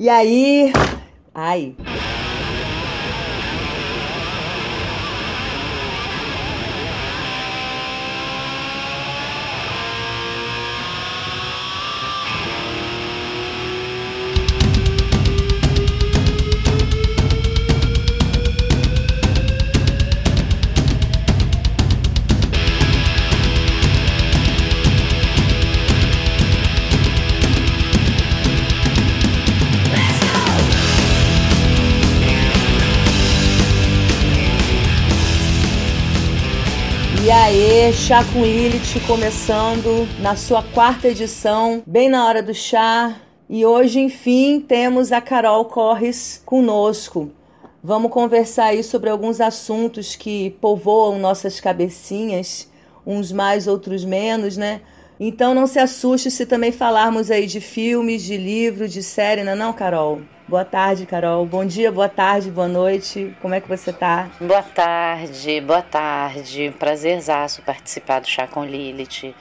E aí. Ai. Chá com Lilith começando na sua quarta edição, bem na hora do chá. E hoje, enfim, temos a Carol Corres conosco. Vamos conversar aí sobre alguns assuntos que povoam nossas cabecinhas, uns mais, outros menos, né? Então não se assuste se também falarmos aí de filmes, de livro, de série, não é não, Carol? Boa tarde, Carol. Bom dia, boa tarde, boa noite. Como é que você tá? Boa tarde, boa tarde. Prazerzaço participar do Chá com Lilith.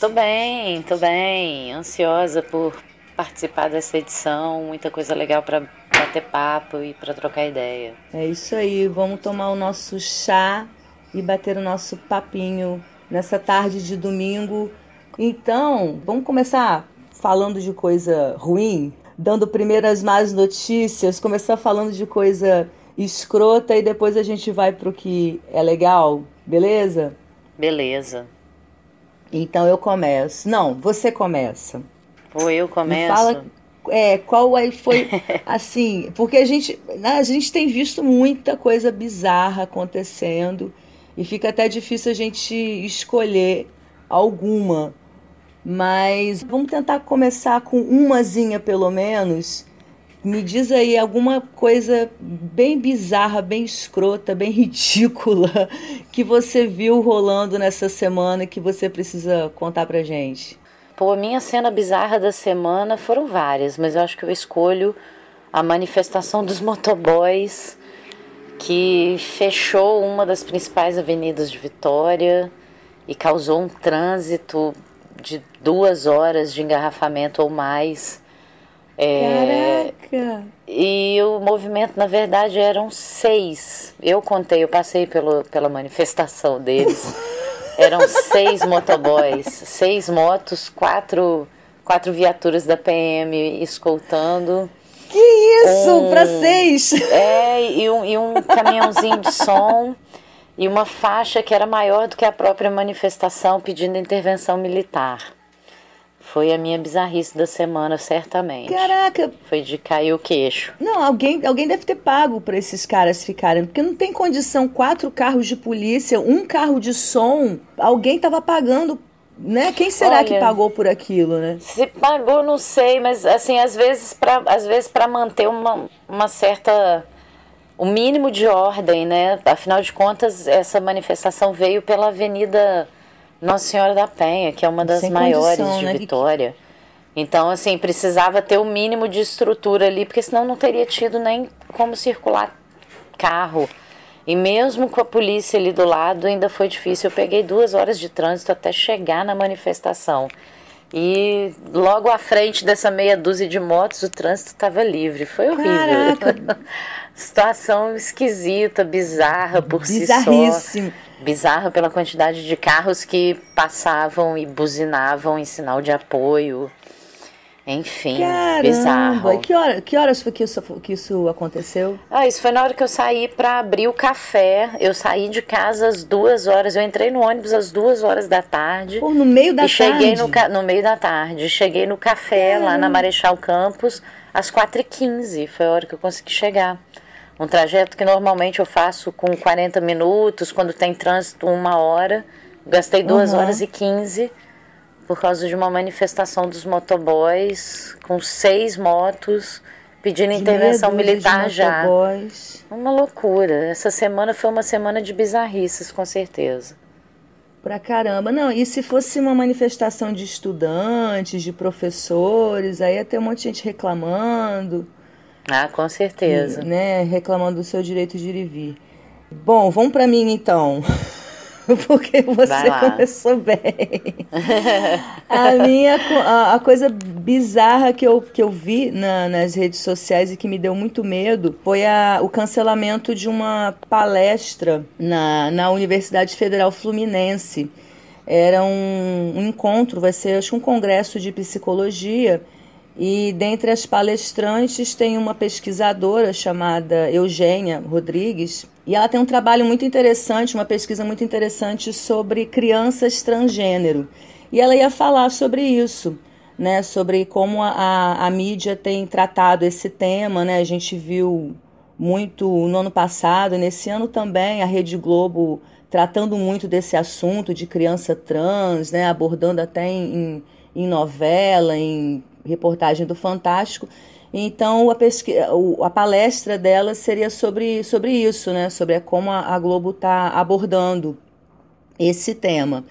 Tô bem, tô bem. Ansiosa por participar dessa edição. Muita coisa legal para bater papo e para trocar ideia. É isso aí. Vamos tomar o nosso chá e bater o nosso papinho nessa tarde de domingo. Então, vamos começar falando de coisa ruim? Dando primeiras más notícias, começar falando de coisa escrota e depois a gente vai pro que é legal, beleza? Beleza. Então eu começo. Não, você começa. Ou eu começo. Me fala é, qual aí foi assim, porque a gente, né, a gente tem visto muita coisa bizarra acontecendo e fica até difícil a gente escolher alguma. Mas vamos tentar começar com umazinha pelo menos. Me diz aí alguma coisa bem bizarra, bem escrota, bem ridícula que você viu rolando nessa semana que você precisa contar pra gente. Pô, a minha cena bizarra da semana foram várias, mas eu acho que eu escolho a manifestação dos motoboys que fechou uma das principais avenidas de Vitória e causou um trânsito de duas horas de engarrafamento ou mais. É, Caraca! E o movimento, na verdade, eram seis. Eu contei, eu passei pelo, pela manifestação deles. eram seis motoboys, seis motos, quatro, quatro viaturas da PM escoltando. Que isso, um, para seis! É, e um, e um caminhãozinho de som e uma faixa que era maior do que a própria manifestação pedindo intervenção militar. Foi a minha bizarrice da semana, certamente. Caraca! Foi de cair o queixo. Não, alguém, alguém deve ter pago para esses caras ficarem, porque não tem condição quatro carros de polícia, um carro de som. Alguém tava pagando né? Quem será Olha, que pagou por aquilo, né? Se pagou, não sei, mas assim, às vezes para às vezes para manter uma, uma certa o mínimo de ordem, né? Afinal de contas, essa manifestação veio pela Avenida Nossa Senhora da Penha, que é uma das Sem maiores condição, de né? Vitória. Então, assim, precisava ter o mínimo de estrutura ali, porque senão não teria tido nem como circular carro. E mesmo com a polícia ali do lado, ainda foi difícil. Eu peguei duas horas de trânsito até chegar na manifestação. E logo à frente dessa meia dúzia de motos, o trânsito estava livre. Foi horrível. Situação esquisita, bizarra por si só. Bizarra pela quantidade de carros que passavam e buzinavam em sinal de apoio. Enfim, Caramba, bizarro. Que, hora, que horas foi que isso, que isso aconteceu? Ah, isso foi na hora que eu saí para abrir o café. Eu saí de casa às duas horas. Eu entrei no ônibus às duas horas da tarde. Pô, no meio da e tarde? cheguei no, no meio da tarde. Cheguei no café Caramba. lá na Marechal Campos às quatro e quinze. Foi a hora que eu consegui chegar. Um trajeto que normalmente eu faço com 40 minutos, quando tem trânsito, uma hora. Gastei duas uhum. horas e quinze por causa de uma manifestação dos motoboys com seis motos pedindo de intervenção militar já. Uma loucura. Essa semana foi uma semana de bizarrices, com certeza. Pra caramba. Não, e se fosse uma manifestação de estudantes, de professores, aí ia ter um monte de gente reclamando. Ah, com certeza. E, né, reclamando do seu direito de ir e vir. Bom, vamos para mim então. porque você começou bem. a minha a, a, coisa bizarra que eu, que eu vi na, nas redes sociais e que me deu muito medo foi a, o cancelamento de uma palestra na, na Universidade Federal Fluminense. Era um, um encontro, vai ser acho um congresso de psicologia e dentre as palestrantes tem uma pesquisadora chamada Eugênia Rodrigues, e ela tem um trabalho muito interessante, uma pesquisa muito interessante sobre crianças transgênero. E ela ia falar sobre isso, né, sobre como a, a, a mídia tem tratado esse tema, né? A gente viu muito no ano passado, nesse ano também, a Rede Globo tratando muito desse assunto de criança trans, né, abordando até em, em novela, em reportagem do Fantástico. Então a, a palestra dela seria sobre, sobre isso, né? sobre como a, Globo está abordando esse tema.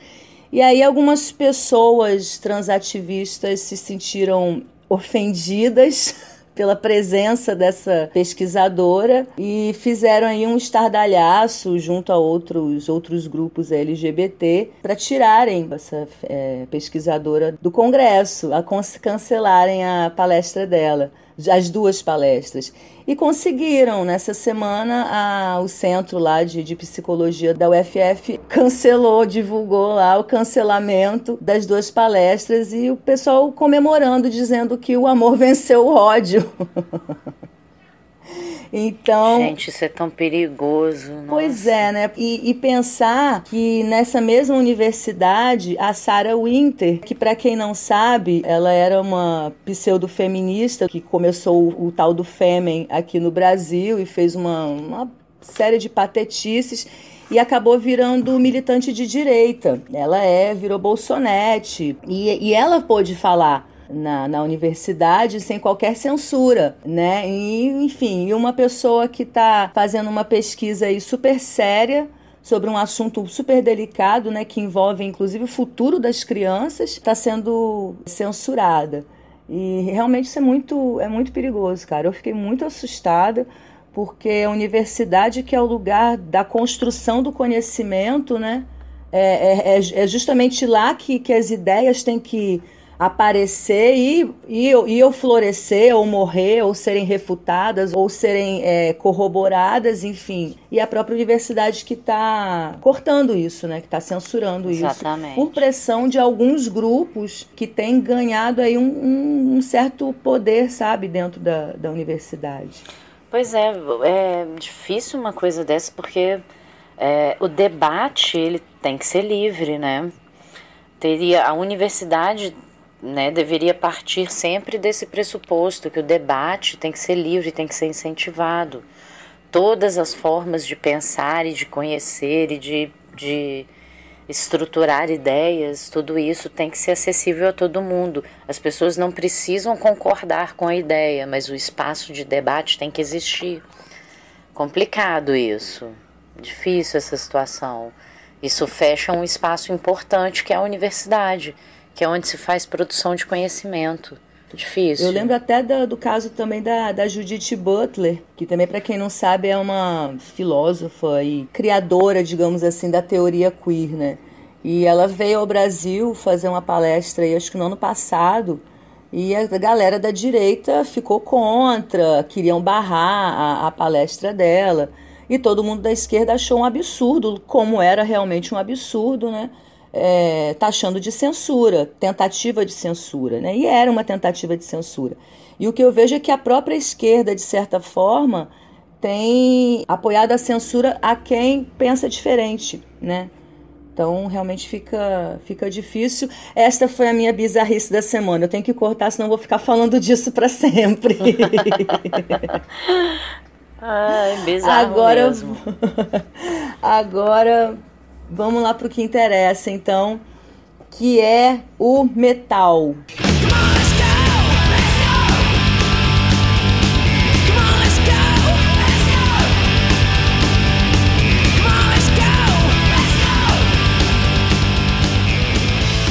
E aí algumas pessoas transativistas se sentiram ofendidas pela presença dessa pesquisadora e fizeram aí um estardalhaço junto a outros, outros grupos LGBT para tirarem essa é, pesquisadora do Congresso, a cancelarem a palestra dela as duas palestras. E conseguiram, nessa semana, a, o centro lá de, de psicologia da UFF cancelou, divulgou lá o cancelamento das duas palestras e o pessoal comemorando, dizendo que o amor venceu o ódio. Então. Gente, isso é tão perigoso. Pois é, né? E, e, pensar que nessa mesma universidade, a Sarah Winter, que para quem não sabe, ela era uma pseudo-feminista que começou o, o tal do Fêmen aqui no Brasil e fez uma, uma série de patetices e acabou virando militante de direita. Ela é, virou bolsonete. E, e ela pôde falar na, na universidade sem qualquer censura, né? E, enfim, uma pessoa que está fazendo uma pesquisa aí super séria sobre um assunto super delicado, né, que envolve inclusive o futuro das crianças, está sendo censurada. E realmente isso é muito, é muito perigoso, cara. Eu fiquei muito assustada porque a universidade, que é o lugar da construção do conhecimento, né, é, é, é justamente lá que, que as ideias têm que aparecer e, e, e eu florescer, ou morrer, ou serem refutadas, ou serem é, corroboradas, enfim. E a própria universidade que está cortando isso, né? Que está censurando Exatamente. isso. Por pressão de alguns grupos que têm ganhado aí um, um, um certo poder, sabe, dentro da, da universidade. Pois é, é difícil uma coisa dessa, porque é, o debate ele tem que ser livre, né? Teria a universidade né, deveria partir sempre desse pressuposto que o debate tem que ser livre, tem que ser incentivado. Todas as formas de pensar e de conhecer e de, de estruturar ideias, tudo isso tem que ser acessível a todo mundo. As pessoas não precisam concordar com a ideia, mas o espaço de debate tem que existir. Complicado isso, difícil essa situação. Isso fecha um espaço importante que é a universidade que é onde se faz produção de conhecimento. Difícil. Eu lembro até do, do caso também da, da Judith Butler, que também, para quem não sabe, é uma filósofa e criadora, digamos assim, da teoria queer, né? E ela veio ao Brasil fazer uma palestra, acho que no ano passado, e a galera da direita ficou contra, queriam barrar a, a palestra dela. E todo mundo da esquerda achou um absurdo, como era realmente um absurdo, né? É, taxando de censura, tentativa de censura, né? E era uma tentativa de censura. E o que eu vejo é que a própria esquerda, de certa forma, tem apoiado a censura a quem pensa diferente, né? Então, realmente fica, fica difícil. Esta foi a minha bizarrice da semana. Eu tenho que cortar, senão vou ficar falando disso para sempre. Ai, bizarro agora, mesmo. agora Vamos lá para o que interessa, então, que é o metal.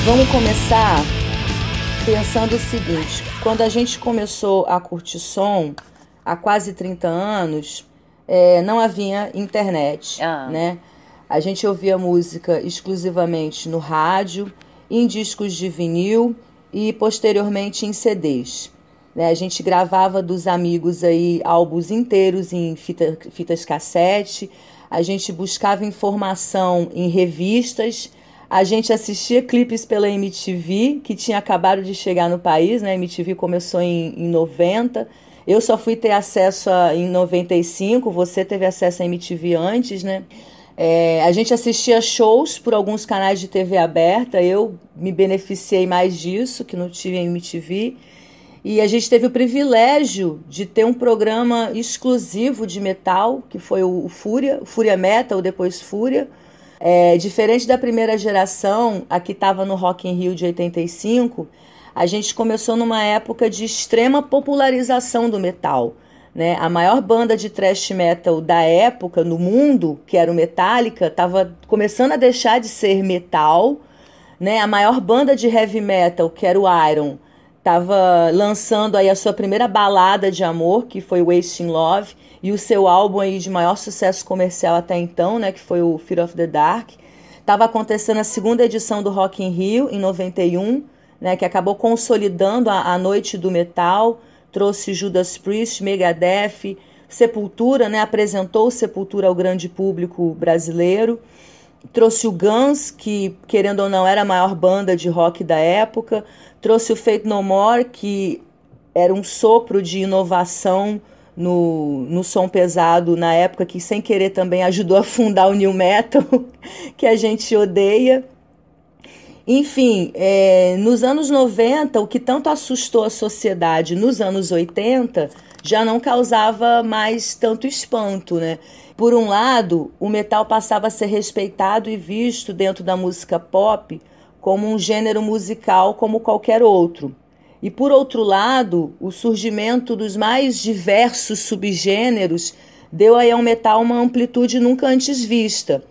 Vamos começar pensando o seguinte: quando a gente começou a curtir som, há quase 30 anos, é, não havia internet, ah. né? A gente ouvia música exclusivamente no rádio, em discos de vinil e posteriormente em CDs. Né? A gente gravava dos amigos aí álbuns inteiros em fita, fitas cassete, a gente buscava informação em revistas, a gente assistia clipes pela MTV, que tinha acabado de chegar no país, né? A MTV começou em, em 90. Eu só fui ter acesso a, em 95, você teve acesso à MTV antes, né? É, a gente assistia shows por alguns canais de TV aberta, eu me beneficiei mais disso, que não tive MTV. E a gente teve o privilégio de ter um programa exclusivo de metal, que foi o Fúria, Fúria Metal, depois Fúria. É, diferente da primeira geração, a que estava no Rock in Rio de 85, a gente começou numa época de extrema popularização do metal. Né? A maior banda de thrash metal da época no mundo, que era o Metallica, estava começando a deixar de ser metal. Né? A maior banda de heavy metal, que era o Iron, estava lançando aí a sua primeira balada de amor, que foi Wasting Love, e o seu álbum aí de maior sucesso comercial até então, né, que foi o Fear of the Dark. Estava acontecendo a segunda edição do Rock in Rio em 91, né, que acabou consolidando a, a noite do metal, trouxe Judas Priest, Megadeth, Sepultura, né, apresentou Sepultura ao grande público brasileiro. Trouxe o Guns, que querendo ou não era a maior banda de rock da época, trouxe o Fate No More, que era um sopro de inovação no, no som pesado na época, que sem querer também ajudou a fundar o New Metal, que a gente odeia. Enfim, é, nos anos 90, o que tanto assustou a sociedade nos anos 80 já não causava mais tanto espanto, né? Por um lado, o metal passava a ser respeitado e visto dentro da música pop como um gênero musical como qualquer outro. E por outro lado, o surgimento dos mais diversos subgêneros deu aí ao metal uma amplitude nunca antes vista.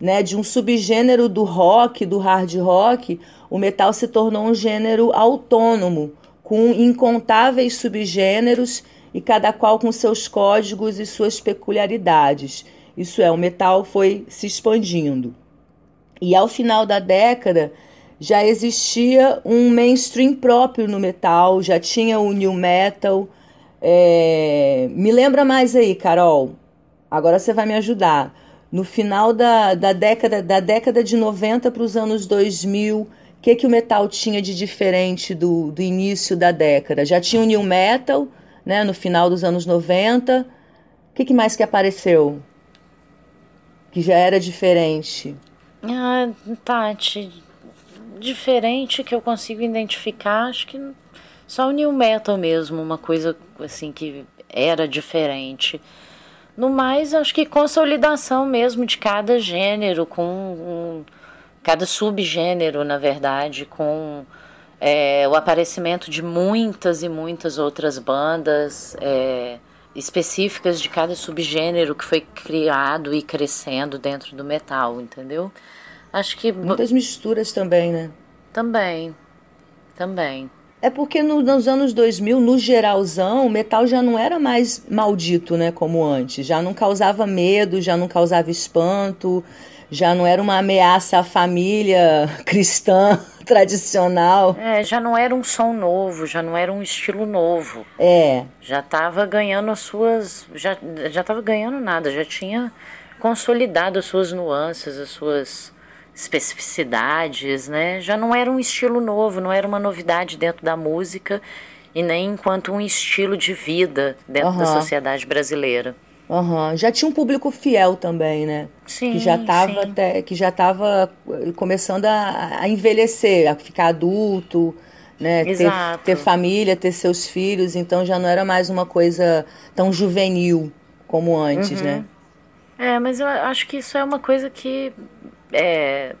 Né? De um subgênero do rock, do hard rock, o metal se tornou um gênero autônomo, com incontáveis subgêneros e cada qual com seus códigos e suas peculiaridades. Isso é, o metal foi se expandindo. E ao final da década já existia um mainstream próprio no metal, já tinha o new metal. É... Me lembra mais aí, Carol. Agora você vai me ajudar. No final da, da década da década de 90 para os anos 2000, o que, que o metal tinha de diferente do, do início da década? Já tinha o new metal, né, no final dos anos 90. O que, que mais que apareceu? Que já era diferente? Ah, Tati, diferente que eu consigo identificar, acho que só o new metal mesmo, uma coisa assim que era diferente. No mais, acho que consolidação mesmo de cada gênero, com um, cada subgênero, na verdade, com é, o aparecimento de muitas e muitas outras bandas é, específicas de cada subgênero que foi criado e crescendo dentro do metal, entendeu? Acho que muitas misturas também, né? Também, também. É porque no, nos anos 2000, no geralzão, o metal já não era mais maldito, né, como antes. Já não causava medo, já não causava espanto, já não era uma ameaça à família cristã tradicional. É, já não era um som novo, já não era um estilo novo. É. Já estava ganhando as suas. Já, já estava ganhando nada, já tinha consolidado as suas nuances, as suas especificidades, né? Já não era um estilo novo, não era uma novidade dentro da música e nem enquanto um estilo de vida dentro uhum. da sociedade brasileira. Uhum. Já tinha um público fiel também, né? Sim, que já estava até que já estava começando a, a, envelhecer, a ficar adulto, né? Ter, ter, família, ter seus filhos, então já não era mais uma coisa tão juvenil como antes, uhum. né? É, mas eu acho que isso é uma coisa que é,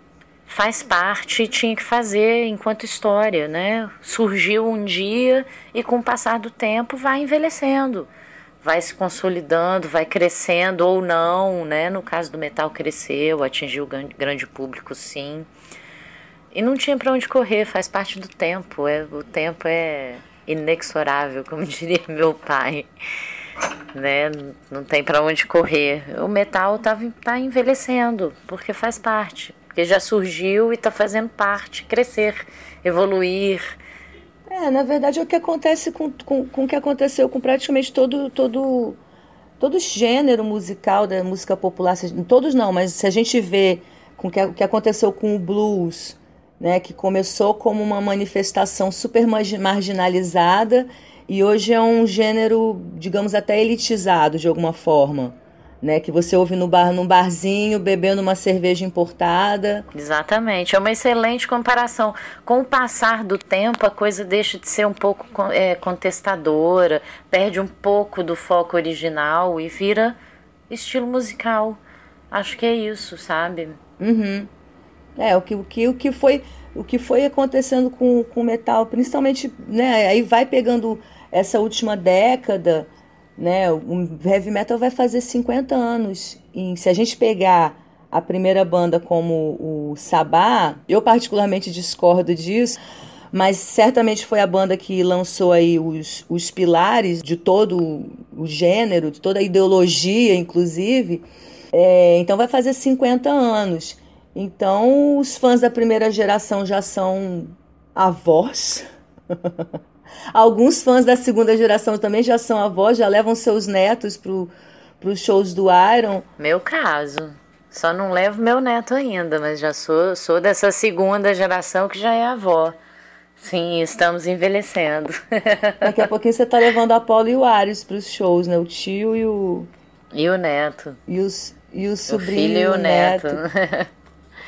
faz parte tinha que fazer enquanto história, né? Surgiu um dia e com o passar do tempo vai envelhecendo vai se consolidando, vai crescendo ou não, né? No caso do metal cresceu, atingiu grande público, sim. E não tinha para onde correr, faz parte do tempo. É, o tempo é inexorável, como diria meu pai. Né? Não tem para onde correr. O metal tá, tá envelhecendo, porque faz parte. Porque já surgiu e está fazendo parte, crescer, evoluir. É, na verdade é o que acontece com, com, com o que aconteceu com praticamente todo, todo, todo gênero musical da música popular. Todos não, mas se a gente vê com o que, que aconteceu com o blues, né, que começou como uma manifestação super marginalizada e hoje é um gênero, digamos, até elitizado de alguma forma né? Que você ouve no bar, num barzinho, bebendo uma cerveja importada. Exatamente. É uma excelente comparação. Com o passar do tempo, a coisa deixa de ser um pouco é, contestadora, perde um pouco do foco original e vira estilo musical. Acho que é isso, sabe? Uhum. É, o que, o que, o que foi o que foi acontecendo com, o metal, principalmente, né? Aí vai pegando essa última década né? O heavy metal vai fazer 50 anos. E se a gente pegar a primeira banda como o Sabá, eu particularmente discordo disso, mas certamente foi a banda que lançou aí os, os pilares de todo o gênero, de toda a ideologia, inclusive. É, então vai fazer 50 anos. Então os fãs da primeira geração já são avós. Alguns fãs da segunda geração também já são avós, já levam seus netos para os shows do Iron. Meu caso. Só não levo meu neto ainda, mas já sou, sou dessa segunda geração que já é avó. Sim, estamos envelhecendo. Daqui a pouquinho você está levando a Paula e o Ares para os shows, né? O tio e o. E o neto. E, os, e o sobrinho. O filho e o neto. neto.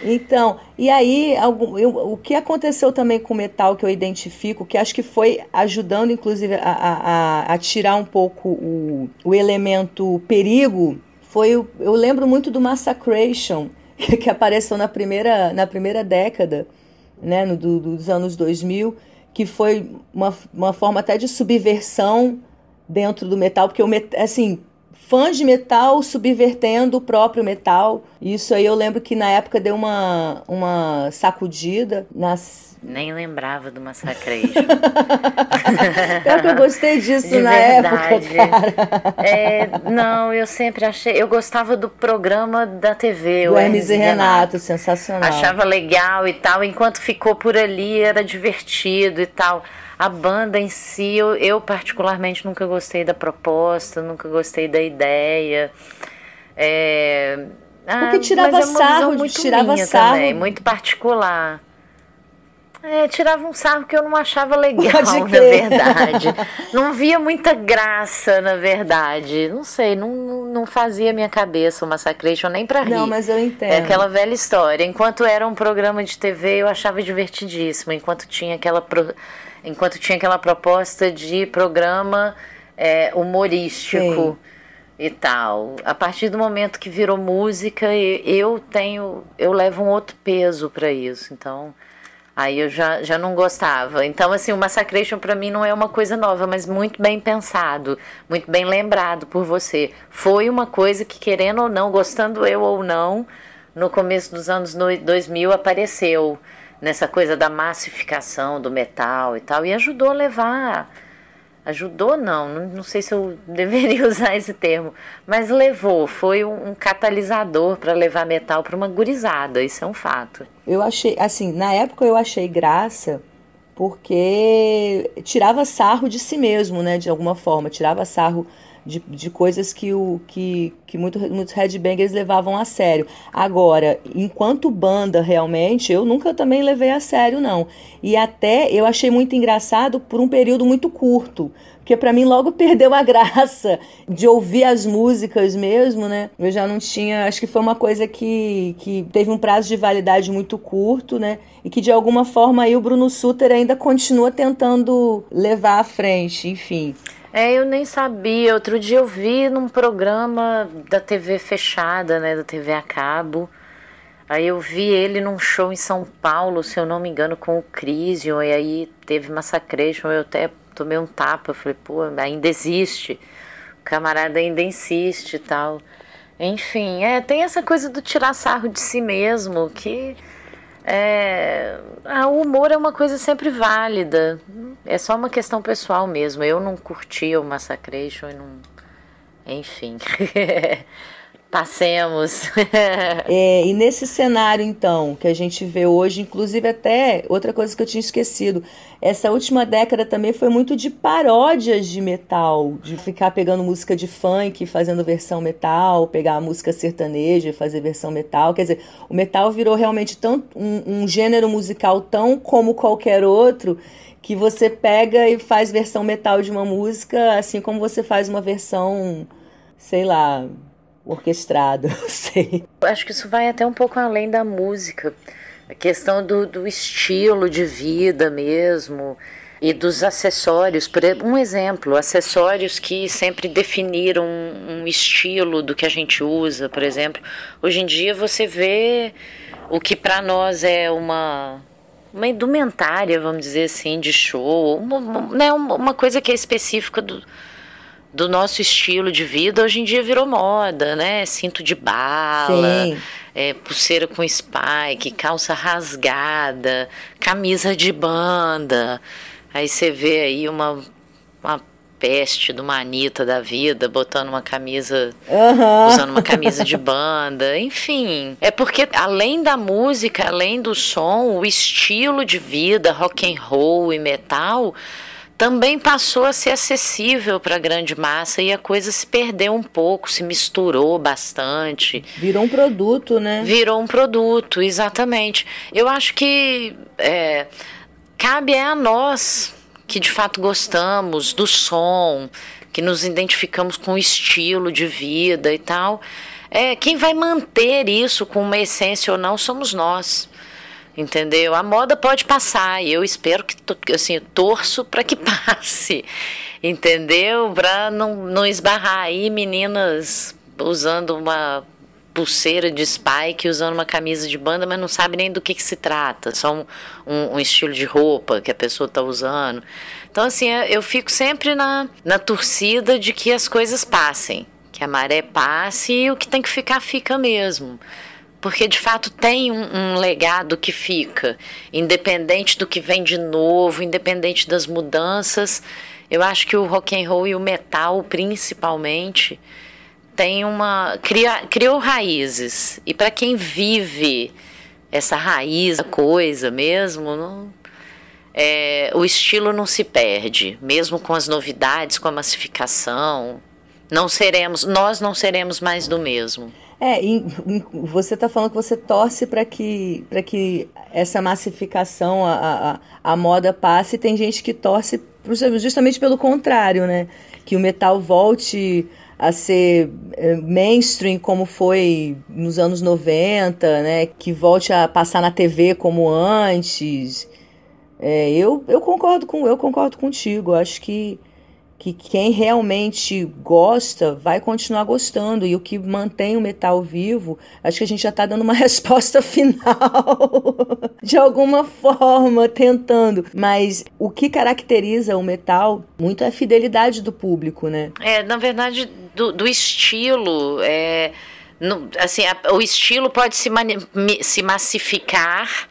Então, e aí, algum, eu, o que aconteceu também com o metal que eu identifico, que acho que foi ajudando, inclusive, a, a, a tirar um pouco o, o elemento perigo, foi, o, eu lembro muito do Massacration, que apareceu na primeira, na primeira década, né, no, do, dos anos 2000, que foi uma, uma forma até de subversão dentro do metal, porque o metal, assim, fãs de metal subvertendo o próprio metal. Isso aí eu lembro que na época deu uma, uma sacudida nas. Nem lembrava do Massacration. Pior que eu gostei disso de na verdade. época. É, não, eu sempre achei... Eu gostava do programa da TV, do o Hermes e Renato, Renato, sensacional. Achava legal e tal. Enquanto ficou por ali, era divertido e tal. A banda em si, eu, eu, particularmente nunca gostei da proposta, nunca gostei da ideia. É, Porque ah, tirava é sarro, muito tirava sarro. Também, muito particular. É, tirava um sarro que eu não achava legal, na verdade. não via muita graça, na verdade. Não sei, não, não fazia minha cabeça o Massacration nem pra rir. Não, mas eu entendo. É aquela velha história. Enquanto era um programa de TV, eu achava divertidíssimo. Enquanto tinha aquela... Pro enquanto tinha aquela proposta de programa é, humorístico Sim. e tal. A partir do momento que virou música, eu tenho, eu levo um outro peso para isso. Então, aí eu já, já não gostava. Então, assim, o Massacration para mim não é uma coisa nova, mas muito bem pensado, muito bem lembrado por você. Foi uma coisa que, querendo ou não, gostando eu ou não, no começo dos anos 2000 apareceu nessa coisa da massificação do metal e tal, e ajudou a levar. Ajudou, não, não, sei se eu deveria usar esse termo, mas levou, foi um, um catalisador para levar metal para uma gurizada, isso é um fato. Eu achei, assim, na época eu achei graça porque tirava sarro de si mesmo, né, de alguma forma, tirava sarro de, de coisas que, o, que, que muito, muitos headbangers levavam a sério. Agora, enquanto banda, realmente, eu nunca também levei a sério, não. E até eu achei muito engraçado por um período muito curto. Porque para mim logo perdeu a graça de ouvir as músicas mesmo, né? Eu já não tinha. Acho que foi uma coisa que, que teve um prazo de validade muito curto, né? E que de alguma forma aí o Bruno Suter ainda continua tentando levar à frente, enfim. É, eu nem sabia. Outro dia eu vi num programa da TV fechada, né, da TV a cabo. Aí eu vi ele num show em São Paulo, se eu não me engano, com o Crisium, e aí teve Massacration, eu até tomei um tapa, falei, pô, ainda existe. O camarada ainda insiste e tal. Enfim, é, tem essa coisa do tirar sarro de si mesmo, que é, ah, o humor é uma coisa sempre válida. É só uma questão pessoal mesmo. Eu não curtia o Massacration e não, enfim. Passemos. é, e nesse cenário, então, que a gente vê hoje, inclusive até outra coisa que eu tinha esquecido, essa última década também foi muito de paródias de metal, de ficar pegando música de funk, fazendo versão metal, pegar a música sertaneja e fazer versão metal. Quer dizer, o metal virou realmente tão, um, um gênero musical tão como qualquer outro que você pega e faz versão metal de uma música, assim como você faz uma versão, sei lá, orquestrado, sei. Acho que isso vai até um pouco além da música. A questão do, do estilo de vida mesmo e dos acessórios. Por um exemplo, acessórios que sempre definiram um estilo do que a gente usa, por exemplo. Hoje em dia você vê o que para nós é uma uma indumentária, vamos dizer assim, de show, uma, né, uma coisa que é específica do, do nosso estilo de vida hoje em dia virou moda, né? Cinto de bala, é, pulseira com spike, calça rasgada, camisa de banda. Aí você vê aí uma, uma peste do manita da vida, botando uma camisa, uhum. usando uma camisa de banda, enfim. É porque além da música, além do som, o estilo de vida, rock and roll e metal também passou a ser acessível para a grande massa e a coisa se perdeu um pouco, se misturou bastante. Virou um produto, né? Virou um produto, exatamente. Eu acho que é, cabe a nós que de fato gostamos do som, que nos identificamos com o estilo de vida e tal. É, quem vai manter isso com uma essência ou não somos nós entendeu? A moda pode passar e eu espero que, assim, torço para que passe, entendeu? Para não, não esbarrar aí meninas usando uma pulseira de spike, usando uma camisa de banda, mas não sabe nem do que, que se trata, só um, um, um estilo de roupa que a pessoa está usando. Então, assim, eu fico sempre na, na torcida de que as coisas passem, que a maré passe e o que tem que ficar, fica mesmo porque de fato tem um, um, legado que fica, independente do que vem de novo, independente das mudanças. Eu acho que o rock and roll e o metal, principalmente, tem uma cria, criou raízes e para quem vive essa raiz, a coisa mesmo, não, é, o estilo não se perde, mesmo com as novidades, com a massificação. Não seremos, nós não seremos mais do mesmo. É, você está falando que você torce para que, que essa massificação, a, a, a moda passe, e tem gente que torce justamente pelo contrário, né? Que o metal volte a ser é, mainstream como foi nos anos 90, né? Que volte a passar na TV como antes. É, eu, eu concordo com eu concordo contigo. Acho que que quem realmente gosta vai continuar gostando e o que mantém o metal vivo, acho que a gente já está dando uma resposta final de alguma forma, tentando. Mas o que caracteriza o metal muito é a fidelidade do público, né? É, na verdade, do, do estilo. É, no, assim, a, o estilo pode se, se massificar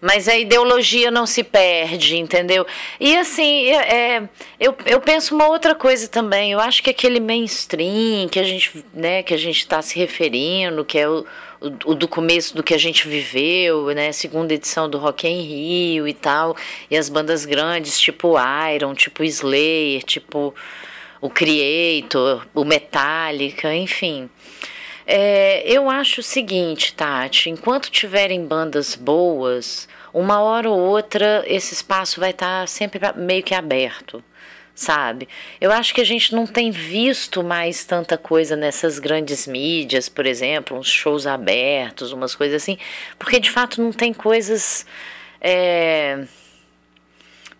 mas a ideologia não se perde, entendeu? E assim, é, é, eu, eu penso uma outra coisa também. Eu acho que aquele mainstream que a gente, né, que a gente está se referindo, que é o, o, o, do começo do que a gente viveu, né, segunda edição do Rock em Rio e tal, e as bandas grandes, tipo Iron, tipo Slayer, tipo o Creator, o Metallica, enfim. É, eu acho o seguinte, Tati, enquanto tiverem bandas boas, uma hora ou outra esse espaço vai estar tá sempre meio que aberto, sabe? Eu acho que a gente não tem visto mais tanta coisa nessas grandes mídias, por exemplo, uns shows abertos, umas coisas assim, porque de fato não tem coisas. É,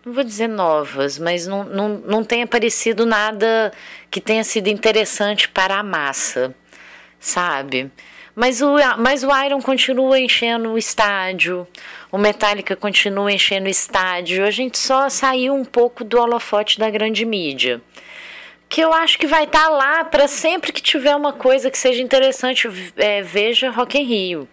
não vou dizer novas, mas não, não, não tem aparecido nada que tenha sido interessante para a massa sabe? Mas o, mas o Iron continua enchendo o estádio, o Metallica continua enchendo o estádio. A gente só saiu um pouco do holofote da grande mídia. Que eu acho que vai estar tá lá para sempre que tiver uma coisa que seja interessante, é, veja Rock in Rio.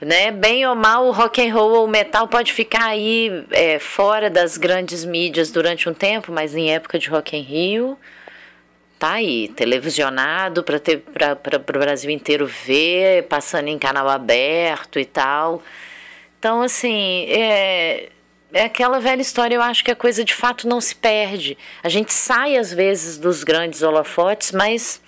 Né? Bem ou mal, o rock and roll ou o metal pode ficar aí é, fora das grandes mídias durante um tempo, mas em época de Rock in Rio tá aí, televisionado para o Brasil inteiro ver, passando em canal aberto e tal. Então, assim, é, é aquela velha história, eu acho que a coisa de fato não se perde. A gente sai às vezes dos grandes holofotes, mas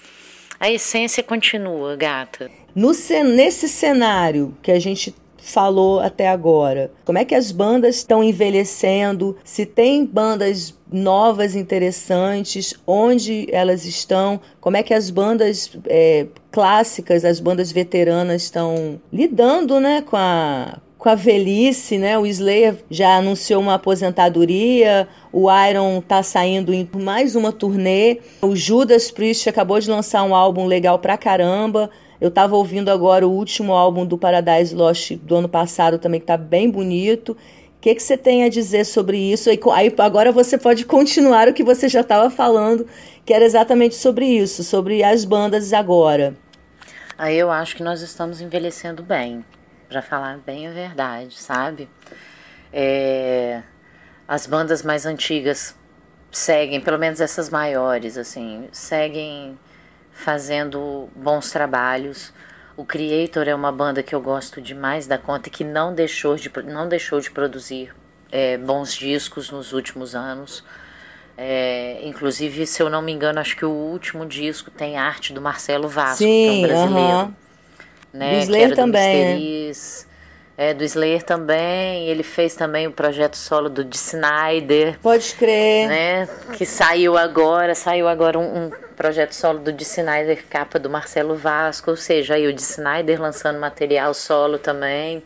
a essência continua, gata. No, nesse cenário que a gente falou até agora? Como é que as bandas estão envelhecendo? Se tem bandas novas interessantes, onde elas estão? Como é que as bandas é, clássicas, as bandas veteranas estão lidando, né, com a com a velhice, né? O Slayer já anunciou uma aposentadoria, o Iron tá saindo em mais uma turnê, o Judas Priest acabou de lançar um álbum legal pra caramba. Eu estava ouvindo agora o último álbum do Paradise Lost do ano passado também, que está bem bonito. O que, que você tem a dizer sobre isso? Aí, agora você pode continuar o que você já estava falando, que era exatamente sobre isso, sobre as bandas agora. Aí eu acho que nós estamos envelhecendo bem, para falar bem a verdade, sabe? É, as bandas mais antigas seguem, pelo menos essas maiores, assim, seguem fazendo bons trabalhos. O Creator é uma banda que eu gosto demais da conta e que não deixou de, não deixou de produzir é, bons discos nos últimos anos. É, inclusive, se eu não me engano, acho que o último disco tem arte do Marcelo Vasco, Sim, que é um brasileiro. Uh -huh. né, do Slayer também. Do é, do Slayer também, ele fez também o projeto solo do D. Snyder. Pode crer. Né, que saiu agora, saiu agora um, um projeto solo do D. Snyder, capa do Marcelo Vasco, ou seja, aí o D. Snyder lançando material solo também.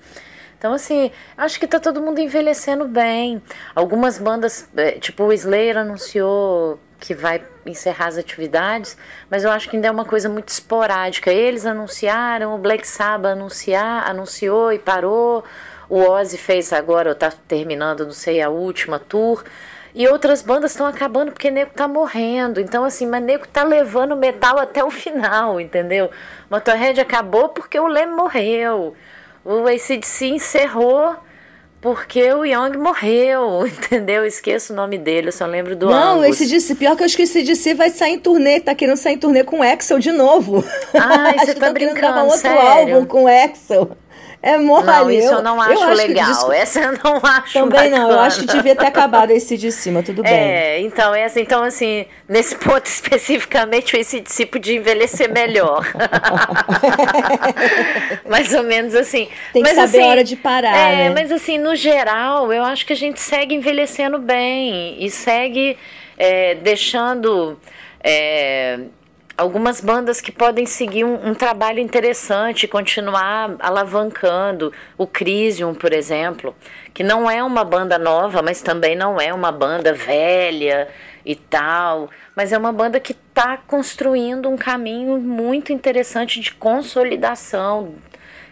Então, assim, acho que tá todo mundo envelhecendo bem. Algumas bandas, é, tipo o Slayer anunciou que vai encerrar as atividades, mas eu acho que ainda é uma coisa muito esporádica. Eles anunciaram, o Black Sabbath anunciar, anunciou e parou. O Ozzy fez agora, está terminando, não sei, a última tour. E outras bandas estão acabando porque nego tá morrendo. Então, assim, mas nego tá levando metal até o final, entendeu? Motorhead acabou porque o Leme morreu. O ACDC encerrou porque o Young morreu, entendeu? Esqueço o nome dele, eu só lembro do Não, esse DC, pior que eu acho que esse DC vai sair em turnê, tá querendo sair em turnê com o Axel de novo. Ah, você tá brincando, gravar um outro sério? álbum com o Axel. É mole. Não, isso eu não acho, eu acho legal. Essa eu não acho Também bacana. não, eu acho que devia ter acabado esse de cima, tudo bem. É, então, é assim, então, assim, nesse ponto especificamente, esse DC podia envelhecer melhor. Mais ou menos assim. Tem que mas, saber assim, a hora de parar, É, né? mas assim, no geral, eu acho que a gente segue envelhecendo bem e segue é, deixando... É, algumas bandas que podem seguir um, um, trabalho interessante, continuar alavancando. O Crisium, por exemplo, que não é uma banda nova, mas também não é uma banda velha e tal, mas é uma banda que está construindo um caminho muito interessante de consolidação,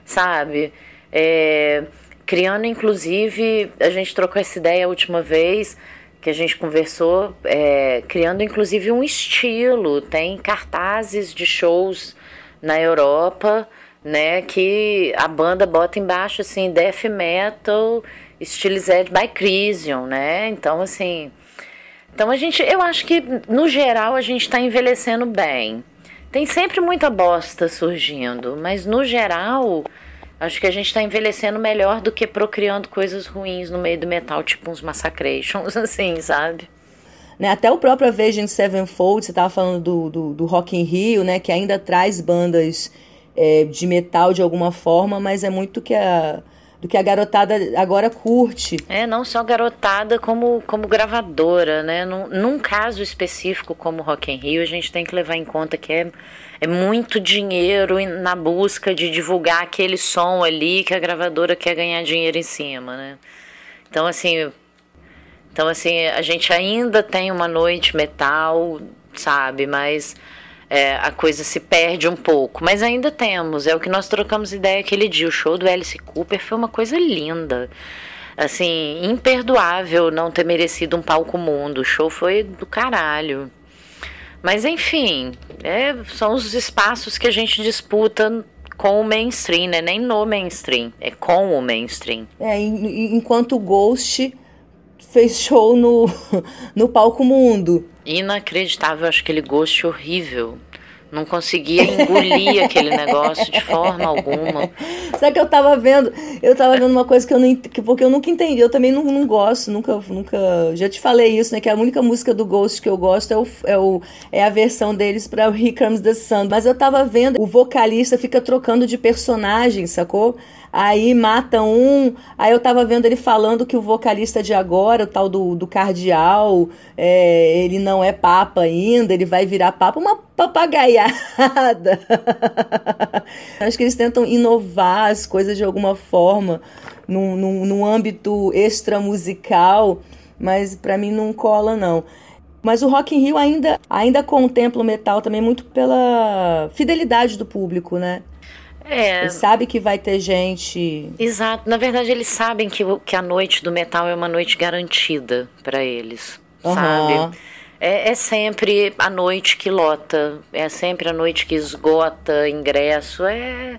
sabe? É, criando, inclusive, a gente trocou essa ideia a última vez que a gente conversou, é, criando inclusive um estilo. Tem cartazes de shows na Europa, né, que a banda bota embaixo assim, death metal, estilized by Crisium, né? Então assim, então a gente, eu acho que no geral a gente está envelhecendo bem. Tem sempre muita bosta surgindo, mas no geral Acho que a gente está envelhecendo melhor do que procriando coisas ruins no meio do metal, tipo uns massacrations, assim, sabe? Né, até o próprio Avenged Sevenfold, você estava falando do, do, do, Rock in Rio, né, que ainda traz bandas é, de metal de alguma forma, mas é muito que a, do que a garotada agora curte. É, não só garotada, como, como gravadora, né? Num, num caso específico como Rock in Rio, a gente tem que levar em conta que é é muito dinheiro na busca de divulgar aquele som ali que a gravadora quer ganhar dinheiro em cima, né? Então assim, então assim, a gente ainda tem uma noite metal, sabe, mas é, a coisa se perde um pouco, mas ainda temos. É o que nós trocamos ideia aquele dia. O show do Alice Cooper foi uma coisa linda. Assim, imperdoável não ter merecido um palco mundo. O show foi do caralho. Mas enfim, é, são os espaços que a gente disputa com o mainstream, né? Nem no mainstream, é com o mainstream. É, enquanto o Ghost fez show no, no Palco Mundo. Inacreditável, acho aquele gosto horrível. Não conseguia engolir aquele negócio de forma alguma. Sabe que eu tava vendo? Eu tava vendo uma coisa que eu não porque eu nunca entendi. Eu também não, não gosto, nunca, nunca. Já te falei isso, né? Que a única música do Ghost que eu gosto é, o, é, o, é a versão deles pra Here Comes the Sun. Mas eu tava vendo, o vocalista fica trocando de personagem, sacou? Aí mata um. Aí eu tava vendo ele falando que o vocalista de agora, o tal do, do cardeal, é, ele não é papa ainda, ele vai virar papa, uma papagaiada. Acho que eles tentam inovar as coisas de alguma forma, num, num, num âmbito extramusical, mas para mim não cola, não. Mas o Rock in Rio ainda, ainda contempla o metal também muito pela fidelidade do público, né? É. Ele sabe que vai ter gente. Exato. Na verdade, eles sabem que, que a noite do metal é uma noite garantida para eles. Uhum. Sabe? É, é, sempre a noite que lota, é sempre a noite que esgota ingresso, é,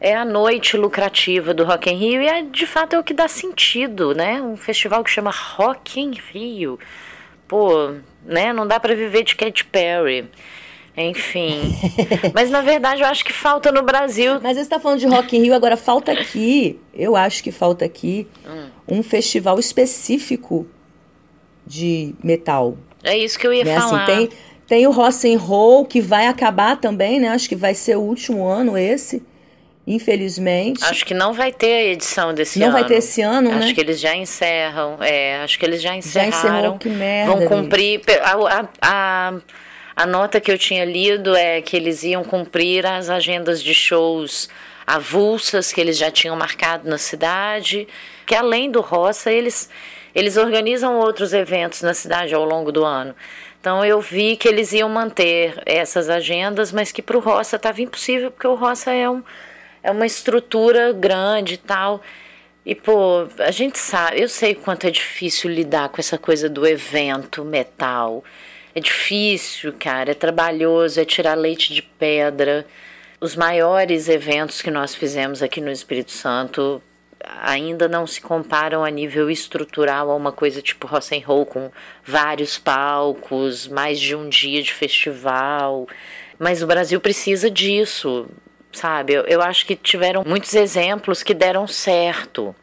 é a noite lucrativa do Rock in Rio e é, de fato é o que dá sentido, né? Um festival que chama Rock in Rio. Pô, né? Não dá para viver de Katy Perry. Enfim. Mas na verdade eu acho que falta no Brasil. Mas você está falando de Rock in Rio, agora falta aqui, eu acho que falta aqui hum. um festival específico de metal. É isso que eu ia né? Assim, falar. Assim, tem, tem o Rock and Roll que vai acabar também, né? Acho que vai ser o último ano esse. Infelizmente. Acho que não vai ter a edição desse não ano. Não vai ter esse ano, acho né? Acho que eles já encerram. É, acho que eles já encerraram. Já encerrou, que merda. Vão cumprir. A, a, a a nota que eu tinha lido é que eles iam cumprir as agendas de shows avulsas que eles já tinham marcado na cidade, que além do Roça, eles, eles organizam outros eventos na cidade ao longo do ano. Então eu vi que eles iam manter essas agendas, mas que para o Roça estava impossível, porque o Roça é, um, é uma estrutura grande e tal. E, pô, a gente sabe, eu sei quanto é difícil lidar com essa coisa do evento metal. É difícil, cara, é trabalhoso, é tirar leite de pedra. Os maiores eventos que nós fizemos aqui no Espírito Santo ainda não se comparam a nível estrutural a uma coisa tipo Rock and Roll com vários palcos, mais de um dia de festival. Mas o Brasil precisa disso, sabe? Eu, eu acho que tiveram muitos exemplos que deram certo.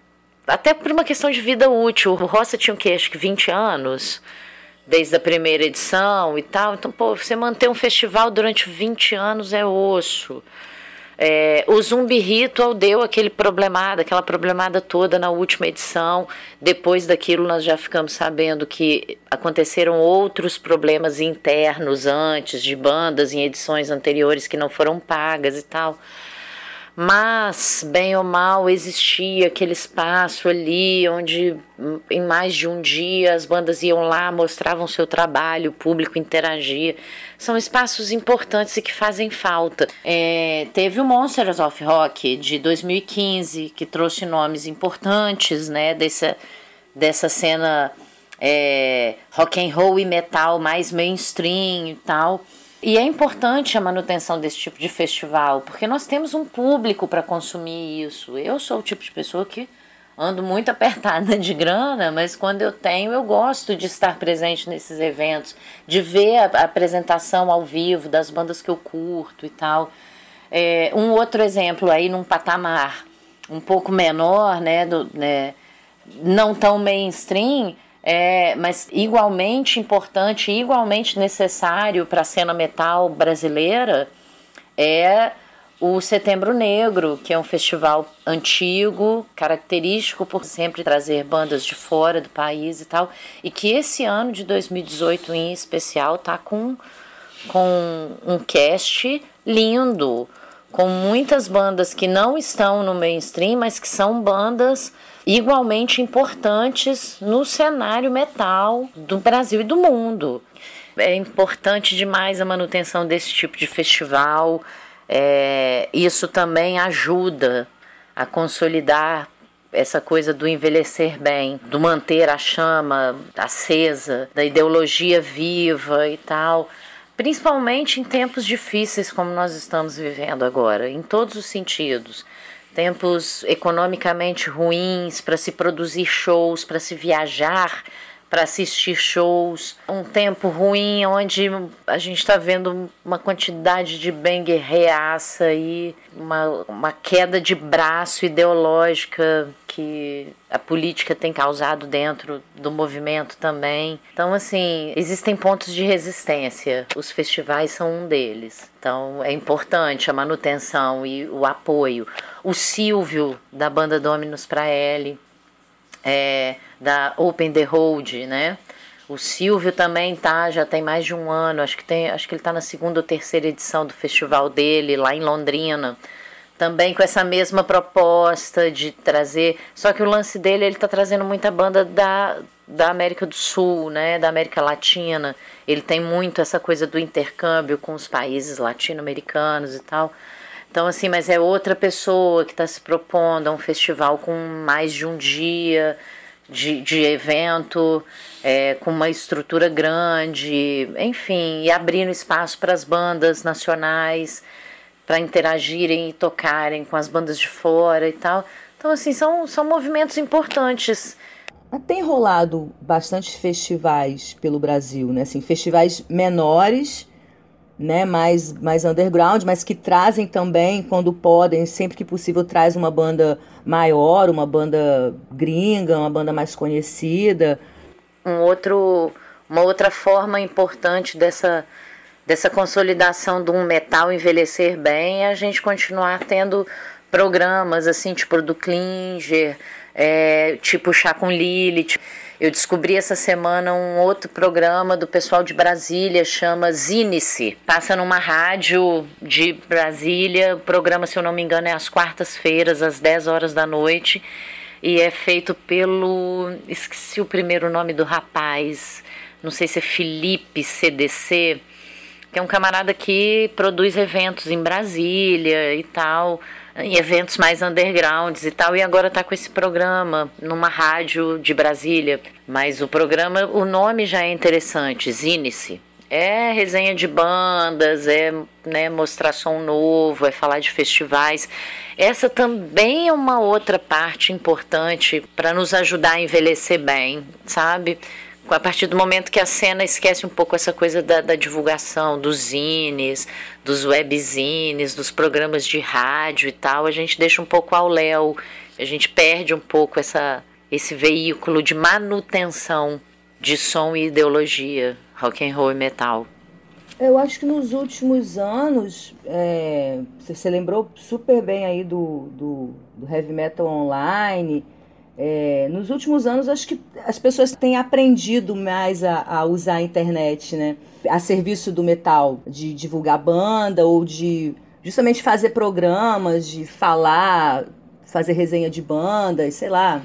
Até por uma questão de vida útil. O Roça tinha o quê? Acho que 20 anos desde a primeira edição e tal. Então, pô, você manter um festival durante 20 anos é osso. É, o Zumbi Ritual deu aquele problemada, aquela problemada toda na última edição. Depois daquilo, nós já ficamos sabendo que aconteceram outros problemas internos antes, de bandas em edições anteriores que não foram pagas e tal. Mas, bem ou mal, existia aquele espaço ali onde, em mais de um dia, as bandas iam lá, mostravam seu trabalho, o público interagia. São espaços importantes e que fazem falta. É, teve o Monsters of Rock de 2015, que trouxe nomes importantes né, dessa, dessa cena é, rock and roll e metal mais mainstream e tal. E é importante a manutenção desse tipo de festival, porque nós temos um público para consumir isso. Eu sou o tipo de pessoa que ando muito apertada de grana, mas quando eu tenho, eu gosto de estar presente nesses eventos, de ver a apresentação ao vivo das bandas que eu curto e tal. É, um outro exemplo aí num patamar um pouco menor, né, do, né não tão mainstream, é, mas igualmente importante, igualmente necessário para a cena metal brasileira é o Setembro Negro, que é um festival antigo, característico por sempre trazer bandas de fora do país e tal, e que esse ano de 2018 em especial tá com, com um cast lindo, com muitas bandas que não estão no mainstream, mas que são bandas igualmente importantes no cenário metal do Brasil e do mundo. É importante demais a manutenção desse tipo de festival. É, isso também ajuda a consolidar essa coisa do envelhecer bem, do manter a chama acesa, da ideologia viva e tal. Principalmente em tempos difíceis como nós estamos vivendo agora, em todos os sentidos tempos economicamente ruins para se produzir shows, para se viajar para assistir shows, um tempo ruim onde a gente está vendo uma quantidade de banger reaça e uma, uma queda de braço ideológica que a política tem causado dentro do movimento também. Então, assim, existem pontos de resistência. Os festivais são um deles. Então, é importante a manutenção e o apoio. O Silvio, da banda Dominus para L, é, da Open the Road, né? O Silvio também tá, já tem mais de um ano, acho que tem, acho que ele está na segunda ou terceira edição do festival dele lá em Londrina. Também com essa mesma proposta de trazer, só que o lance dele ele está trazendo muita banda da, da América do Sul, né, da América Latina. Ele tem muito essa coisa do intercâmbio com os países latino-americanos e tal. Então, assim, mas é outra pessoa que está se propondo a um festival com mais de um dia de, de evento, é, com uma estrutura grande, enfim, e abrindo espaço para as bandas nacionais para interagirem e tocarem com as bandas de fora e tal. Então, assim, são, são movimentos importantes. Tem rolado bastante festivais pelo Brasil, né? Assim, festivais menores né, mais, mais underground, mas que trazem também, quando podem, sempre que possível, traz uma banda maior, uma banda gringa, uma banda mais conhecida. Um outro, uma outra forma importante dessa, dessa consolidação de um metal envelhecer bem é a gente continuar tendo programas assim, tipo do Klinger, é, tipo Chá com Lilith. Eu descobri essa semana um outro programa do pessoal de Brasília, chama Zinice. Passa numa rádio de Brasília. O programa, se eu não me engano, é às quartas-feiras, às 10 horas da noite. E é feito pelo. Esqueci o primeiro nome do rapaz. Não sei se é Felipe CDC, que é um camarada que produz eventos em Brasília e tal em eventos mais undergrounds e tal, e agora está com esse programa numa rádio de Brasília. Mas o programa, o nome já é interessante, Zinice. É resenha de bandas, é né, mostrar som novo, é falar de festivais. Essa também é uma outra parte importante para nos ajudar a envelhecer bem, sabe? A partir do momento que a cena esquece um pouco essa coisa da, da divulgação dos zines, dos webzines, dos programas de rádio e tal, a gente deixa um pouco ao léu, a gente perde um pouco essa, esse veículo de manutenção de som e ideologia, rock and roll e metal. Eu acho que nos últimos anos, é, você lembrou super bem aí do, do, do heavy metal online, é, nos últimos anos, acho que as pessoas têm aprendido mais a, a, usar a internet, né? A serviço do metal, de divulgar banda ou de justamente fazer programas, de falar, fazer resenha de bandas, sei lá.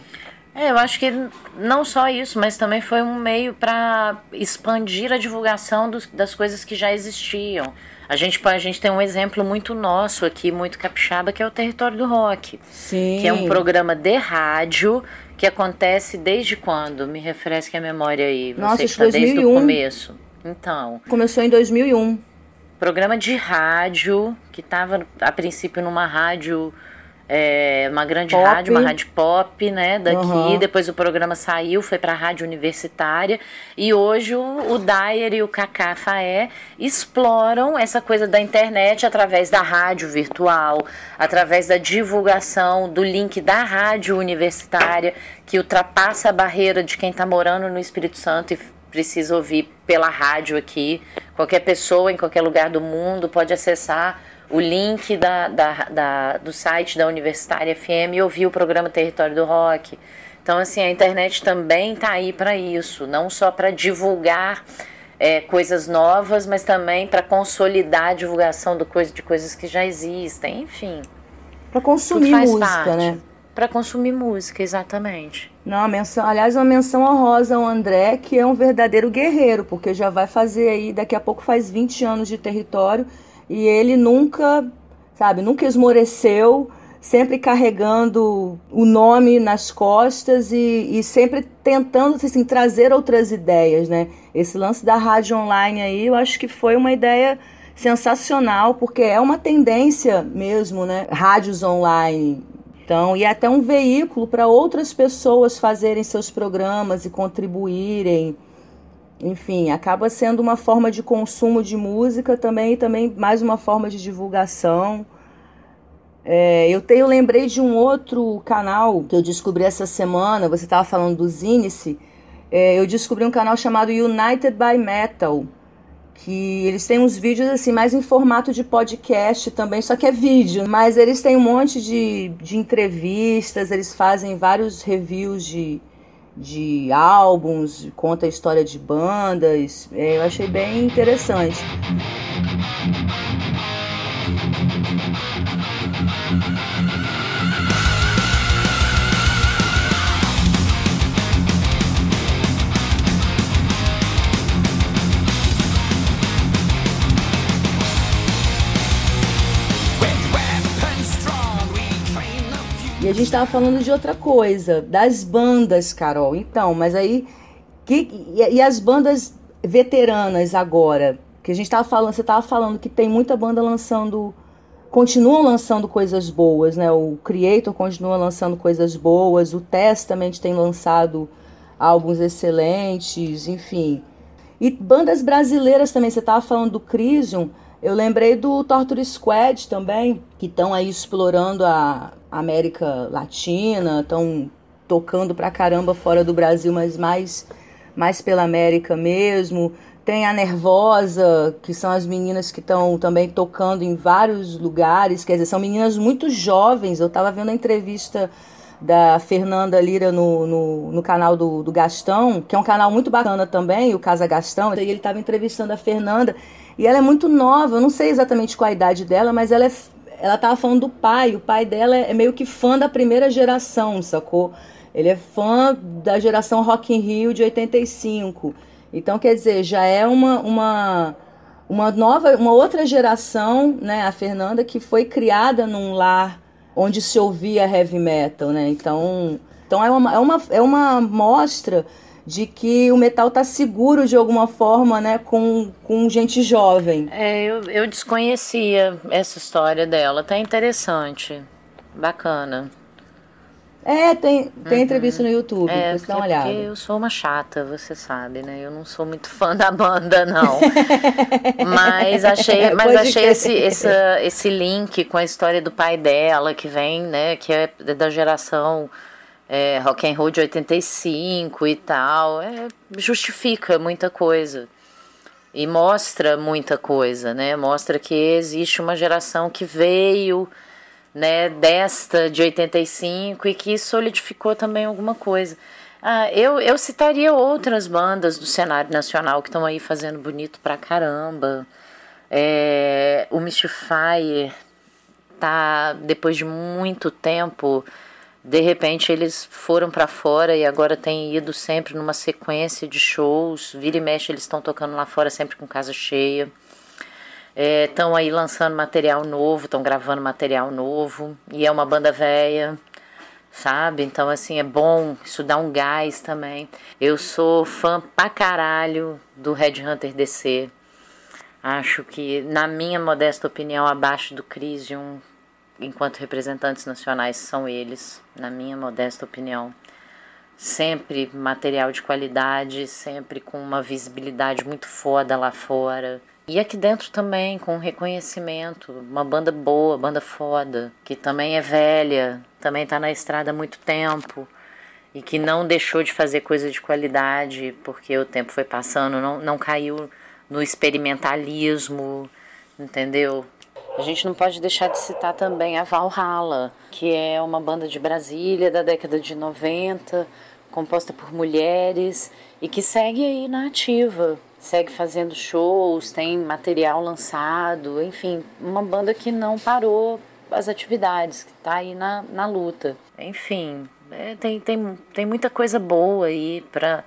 É, eu acho que não só isso, mas também foi um meio para expandir a divulgação dos, das coisas que já existiam. A gente, a gente tem um exemplo muito nosso aqui, muito capixaba, que é o Território do Rock. Sim. Que é um programa de rádio que acontece desde quando? Me refresque a memória aí. Você Nossa, está desde o começo. Então. Começou em 2001. Programa de rádio, que estava a princípio numa rádio é, uma grande pop. rádio, uma rádio pop, né, daqui. Uhum. Depois o programa saiu, foi para a rádio universitária. E hoje o, o Dyer e o Cacá Faé exploram essa coisa da internet através da rádio virtual, através da divulgação do link da rádio universitária, que ultrapassa a barreira de quem está morando no Espírito Santo e precisa ouvir pela rádio aqui. Qualquer pessoa em qualquer lugar do mundo pode acessar o link da, da, da, do site da Universitária FM e ouvir o programa Território do Rock. Então, assim, a internet também está aí para isso, não só para divulgar é, coisas novas, mas também para consolidar a divulgação do coisa, de coisas que já existem, enfim. Para consumir música, parte. né? Para consumir música, exatamente. Não, menção, aliás, uma menção honrosa ao André, que é um verdadeiro guerreiro, porque já vai fazer aí, daqui a pouco faz 20 anos de território e ele nunca, sabe, nunca esmoreceu, sempre carregando o nome nas costas e, e sempre tentando assim, trazer outras ideias, né? Esse lance da rádio online aí, eu acho que foi uma ideia sensacional, porque é uma tendência mesmo, né? Rádios online Então, e até um veículo para outras pessoas fazerem seus programas e contribuírem. Enfim, acaba sendo uma forma de consumo de música também e também mais uma forma de divulgação. É, eu tenho lembrei de um outro canal que eu descobri essa semana. Você estava falando do Zinice. É, eu descobri um canal chamado United by Metal que eles têm uns vídeos assim mais em formato de podcast também, só que é vídeo, mas eles têm um monte de, de entrevistas, eles fazem vários reviews de, de álbuns, conta a história de bandas, é, eu achei bem interessante. A gente estava falando de outra coisa, das bandas, Carol. Então, mas aí. Que, e, e as bandas veteranas agora? Que a gente estava falando, você estava falando que tem muita banda lançando. Continuam lançando coisas boas, né? O Creator continua lançando coisas boas, o Testament tem lançado álbuns excelentes, enfim. E bandas brasileiras também, você estava falando do Crisium, eu lembrei do Torture Squad também, que estão aí explorando a América Latina, estão tocando pra caramba fora do Brasil, mas mais, mais pela América mesmo. Tem a Nervosa, que são as meninas que estão também tocando em vários lugares, quer dizer, são meninas muito jovens. Eu estava vendo a entrevista da Fernanda Lira no, no, no canal do, do, Gastão, que é um canal muito bacana também, o Casa Gastão, e ele estava entrevistando a Fernanda, e ela é muito nova, eu não sei exatamente qual a idade dela, mas ela é ela tava falando do pai, o pai dela é meio que fã da primeira geração, sacou? Ele é fã da geração Rock in Rio de 85. Então, quer dizer, já é uma, uma, uma nova, uma outra geração, né, a Fernanda, que foi criada num lar onde se ouvia heavy metal, né? Então, então é uma, é uma, é uma mostra de que o metal tá seguro de alguma forma, né, com, com gente jovem. É, eu, eu desconhecia essa história dela, tá interessante, bacana. É, tem, tem uhum. entrevista no YouTube, é, você dá uma olhada. Porque eu sou uma chata, você sabe, né? Eu não sou muito fã da banda, não. mas achei, mas achei esse, esse, esse link com a história do pai dela, que vem, né? Que é da geração é, rock and roll de 85 e tal, é, justifica muita coisa e mostra muita coisa, né? Mostra que existe uma geração que veio, né, desta de 85 e que solidificou também alguma coisa. Ah, eu, eu citaria outras bandas do cenário nacional que estão aí fazendo bonito pra caramba. É, o Mystifier tá depois de muito tempo de repente eles foram para fora e agora têm ido sempre numa sequência de shows. Vira e mexe, eles estão tocando lá fora sempre com casa cheia. Estão é, aí lançando material novo, estão gravando material novo. E é uma banda velha, sabe? Então, assim, é bom, isso dá um gás também. Eu sou fã pra caralho do Red Hunter DC. Acho que, na minha modesta opinião, abaixo do Crisium, enquanto representantes nacionais, são eles, na minha modesta opinião. Sempre material de qualidade, sempre com uma visibilidade muito foda lá fora. E aqui dentro também, com reconhecimento, uma banda boa, banda foda, que também é velha, também está na estrada há muito tempo e que não deixou de fazer coisa de qualidade porque o tempo foi passando, não, não caiu no experimentalismo, entendeu? A gente não pode deixar de citar também a Valhalla, que é uma banda de Brasília da década de 90, composta por mulheres e que segue aí na ativa. Segue fazendo shows, tem material lançado, enfim, uma banda que não parou as atividades, que está aí na, na luta. Enfim, é, tem, tem, tem muita coisa boa aí para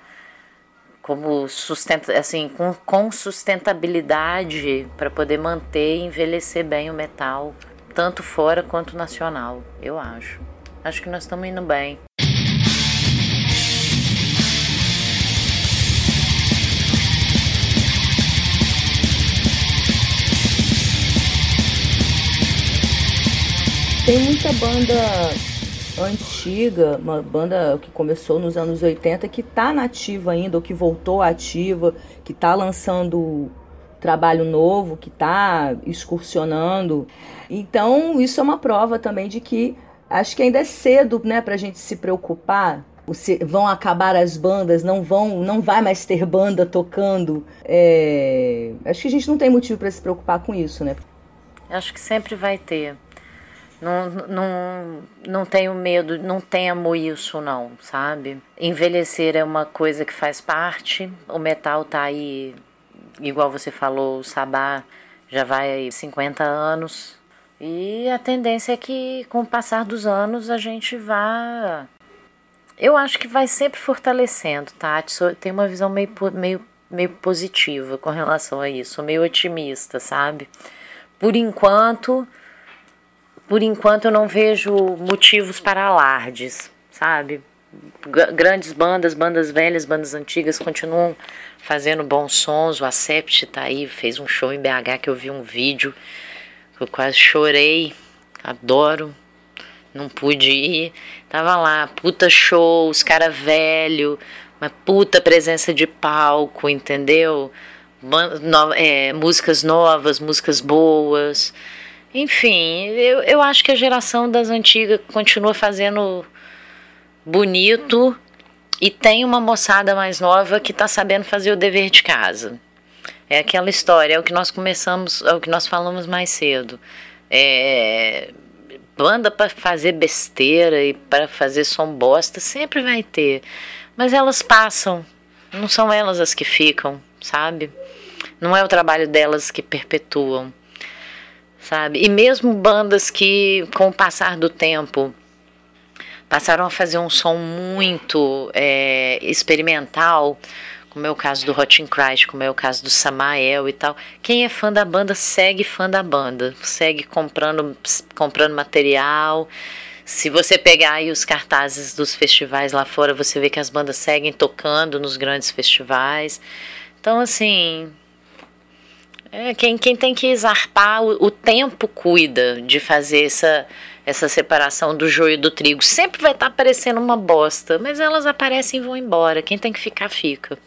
como sustenta, assim, com, com sustentabilidade para poder manter e envelhecer bem o metal, tanto fora quanto nacional, eu acho. Acho que nós estamos indo bem. Tem muita banda antiga, uma banda que começou nos anos 80, que está nativa ainda, ou que voltou ativa, que está lançando trabalho novo, que está excursionando. Então, isso é uma prova também de que acho que ainda é cedo né, para a gente se preocupar vão acabar as bandas, não vão, não vai mais ter banda tocando. É... Acho que a gente não tem motivo para se preocupar com isso, né? Acho que sempre vai ter. Não, não, não tenho medo, não temo isso não, sabe? Envelhecer é uma coisa que faz parte. O metal tá aí, igual você falou, o Sabá já vai aí 50 anos. E a tendência é que com o passar dos anos a gente vá eu acho que vai sempre fortalecendo, Tati. Tá? Tem uma visão meio, meio, meio positiva com relação a isso, meio otimista, sabe? Por enquanto, por enquanto eu não vejo motivos para alardes, sabe? G grandes bandas, bandas velhas, bandas antigas continuam fazendo bons sons. O Acept tá aí, fez um show em BH que eu vi um vídeo eu quase chorei. Adoro não pude ir. Tava lá, puta show, os cara velho, uma puta presença de palco, entendeu? No, é, músicas novas, músicas boas. Enfim, eu, eu acho que a geração das antigas continua fazendo bonito e tem uma moçada mais nova que está sabendo fazer o dever de casa. É aquela história, é o que nós começamos, é o que nós falamos mais cedo. É, banda para fazer besteira e para fazer som bosta sempre vai ter, mas elas passam, não são elas as que ficam, sabe? Não é o trabalho delas que perpetuam, sabe? E mesmo bandas que, com o passar do tempo, passaram a fazer um som muito é, experimental, como é o caso do Rotten Christ, como é o caso do Samael e tal. Quem é fã da banda segue fã da banda, segue comprando, comprando material. Se você pegar aí os cartazes dos festivais lá fora, você vê que as bandas seguem tocando nos grandes festivais. Então, assim, é, quem, quem tem que zarpar, o, o tempo cuida de fazer essa, essa separação do joio do trigo. Sempre vai estar tá aparecendo uma bosta, mas elas aparecem e vão embora. Quem tem que ficar, fica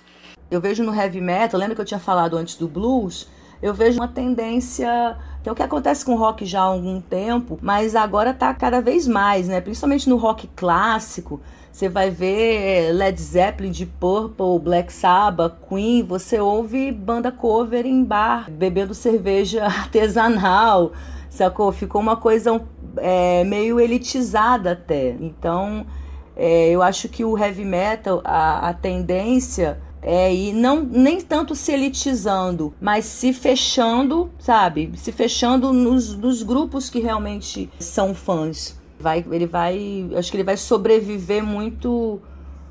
eu vejo no heavy metal, lembra que eu tinha falado antes do blues? Eu vejo uma tendência que é o que acontece com o rock já há algum tempo, mas agora tá cada vez mais, né? Principalmente no rock clássico. Você vai ver Led Zeppelin, de Purple, Black Sabbath, Queen, você ouve banda cover em bar, bebendo cerveja artesanal, sacou? Ficou uma coisa é, meio elitizada até. Então, é, eu acho que o heavy metal, a, a tendência é, e não nem tanto se elitizando, mas se fechando, sabe? Se fechando nos, nos grupos que realmente são fãs. Vai, ele vai, acho que ele vai sobreviver muito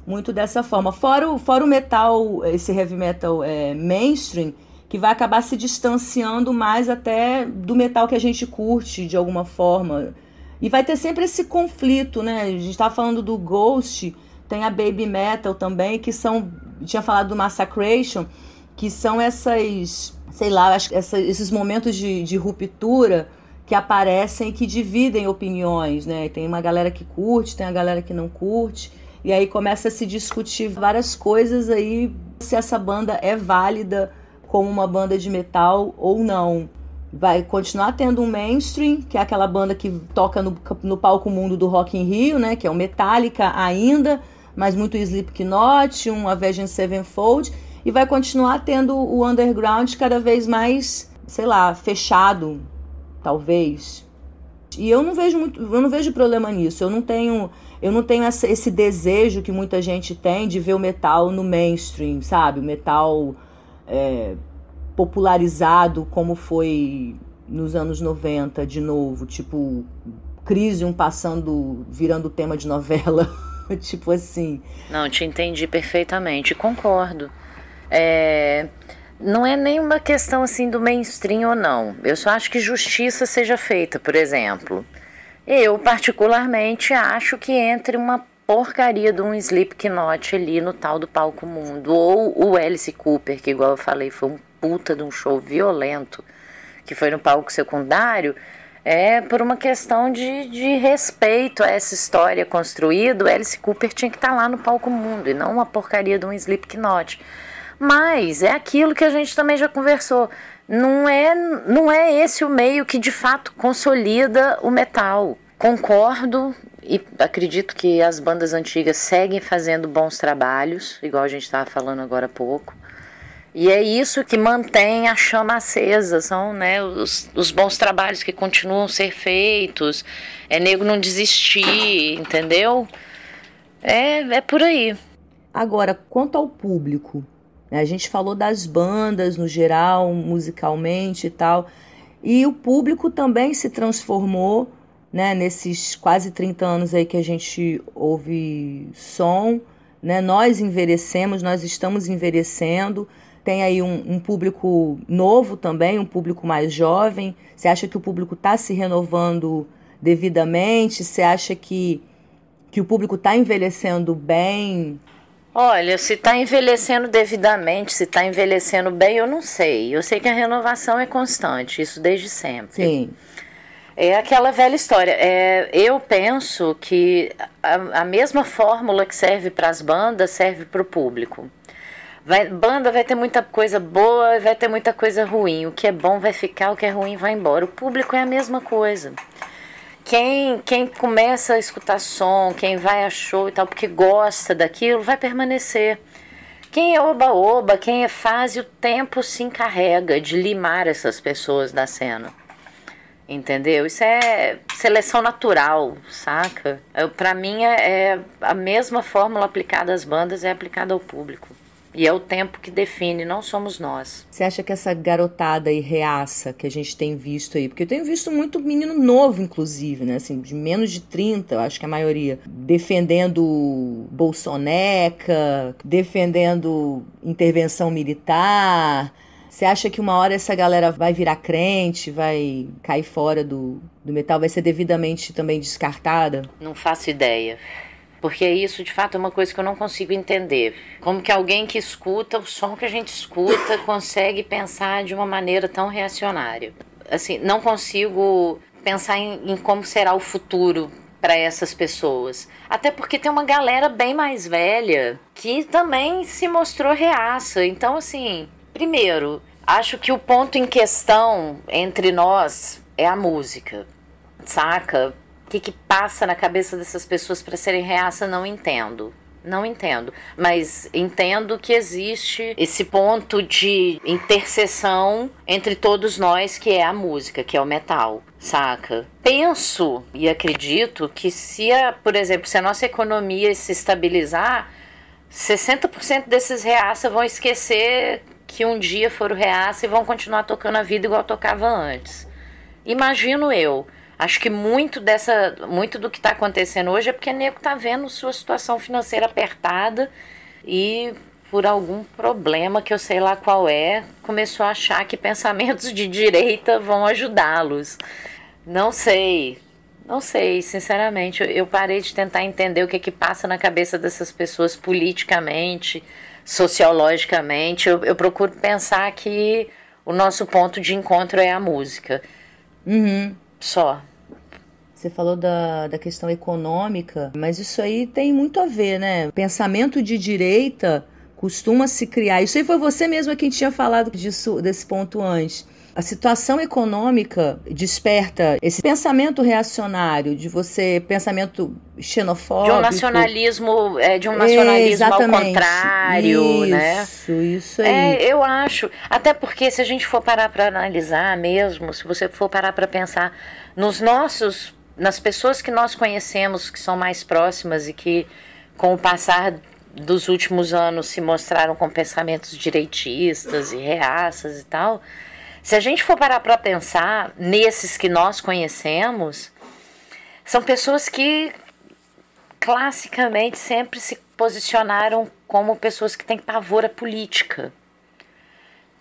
muito dessa forma. Fora o, fora o metal, esse heavy metal é, mainstream, que vai acabar se distanciando mais até do metal que a gente curte de alguma forma. E vai ter sempre esse conflito, né? A gente tá falando do Ghost, tem a Baby Metal também, que são tinha falado do Massacration, que são essas, sei lá, essa, esses momentos de, de ruptura que aparecem e que dividem opiniões, né? Tem uma galera que curte, tem a galera que não curte, e aí começa a se discutir várias coisas aí se essa banda é válida como uma banda de metal ou não. Vai continuar tendo um mainstream, que é aquela banda que toca no, no palco mundo do Rock in Rio, né? Que é o Metallica ainda, mas muito Slipknot, um Avenged Sevenfold, e vai continuar tendo o underground cada vez mais, sei lá, fechado, talvez. E eu não vejo muito, eu não vejo problema nisso. Eu não tenho, eu não tenho essa, esse desejo que muita gente tem de ver o metal no mainstream, sabe? O metal é, popularizado como foi nos anos 90 de novo, tipo Crisium passando, virando tema de novela. tipo assim. Não, te entendi perfeitamente, concordo. É, não é nenhuma questão assim do mainstream ou não. Eu só acho que justiça seja feita, por exemplo. Eu, particularmente, acho que entre uma porcaria de um Slipknot ali no tal do palco mundo, ou o Alice Cooper, que igual eu falei, foi um puta de um show violento, que foi no palco secundário, É por uma questão de, de respeito a essa história construída. O Alice Cooper tinha que estar tá lá no palco mundo e não uma porcaria de um Slipknot. Mas é aquilo que a gente também já conversou. Não é, não é esse o meio que de fato consolida o metal. Concordo e acredito que as bandas antigas seguem fazendo bons trabalhos, igual a gente estava falando agora há pouco. E é isso que mantém a chama acesa, são né, os, os bons trabalhos que continuam a ser feitos, é nego não desistir, entendeu? É, é por aí. Agora, quanto ao público, a gente falou das bandas no geral, musicalmente e tal, e o público também se transformou né, nesses quase 30 anos aí que a gente ouve som. Né, nós envelhecemos, nós estamos envelhecendo tem aí um, um, público novo também, um público mais jovem? Você acha que o público está se renovando devidamente? Você acha que, que o público está envelhecendo bem? Olha, se está envelhecendo devidamente, se está envelhecendo bem, eu não sei. Eu sei que a renovação é constante, isso desde sempre. Sim. É aquela velha história. É, eu penso que a, a mesma fórmula que serve para as bandas serve para o público. Vai, banda vai ter muita coisa boa, vai ter muita coisa ruim. O que é bom vai ficar, o que é ruim vai embora. O público é a mesma coisa. Quem, quem começa a escutar som, quem vai a show e tal, porque gosta daquilo, vai permanecer. Quem é oba-oba, quem é fase, o tempo se encarrega de limar essas pessoas da cena. Entendeu? Isso é seleção natural, saca? Para mim é, é a mesma fórmula aplicada às bandas é aplicada ao público. E é o tempo que define, não somos nós. Você acha que essa garotada e reaça que a gente tem visto aí, porque eu tenho visto muito menino novo, inclusive, né? Assim, de menos de 30, eu acho que a maioria, defendendo Bolsoneca, defendendo intervenção militar. Você acha que uma hora essa galera vai virar crente, vai cair fora do, do metal, vai ser devidamente também descartada? Não faço ideia porque isso de fato é uma coisa que eu não consigo entender. Como que alguém que escuta o som que a gente escuta consegue pensar de uma maneira tão reacionária? Assim, não consigo pensar em, em como será o futuro para essas pessoas. Até porque tem uma galera bem mais velha que também se mostrou reaça. Então, assim, primeiro, acho que o ponto em questão entre nós é a música, saca? Que, que passa na cabeça dessas pessoas para serem reaça, não entendo. Não entendo, mas entendo que existe esse ponto de interseção entre todos nós, que é a música, que é o metal, saca? Penso e acredito que se, a, por exemplo, se a nossa economia se estabilizar, 60% desses reaça vão esquecer que um dia foram reaça e vão continuar tocando a vida igual tocava antes. Imagino eu. Acho que muito dessa, muito do que está acontecendo hoje é porque nego está vendo sua situação financeira apertada e por algum problema que eu sei lá qual é, começou a achar que pensamentos de direita vão ajudá-los. Não sei, não sei, sinceramente, eu parei de tentar entender o que que passa na cabeça dessas pessoas politicamente, sociologicamente. Eu, eu procuro pensar que o nosso ponto de encontro é a música. Uhum. Só. Você falou da, da questão econômica, mas isso aí tem muito a ver, né? Pensamento de direita costuma se criar. Isso aí foi você mesmo quem tinha falado disso, desse ponto antes. A situação econômica desperta esse pensamento reacionário de você, pensamento xenofóbico. De um nacionalismo, é, de um nacionalismo ao contrário, isso, né? Isso, isso aí. É, eu acho. Até porque se a gente for parar para analisar mesmo, se você for parar para pensar nos nossos, nas pessoas que nós conhecemos, que são mais próximas e que com o passar dos últimos anos se mostraram com pensamentos direitistas e reaças e tal se a gente for parar para pensar nesses que nós conhecemos, são pessoas que classicamente sempre se posicionaram como pessoas que têm pavor à política.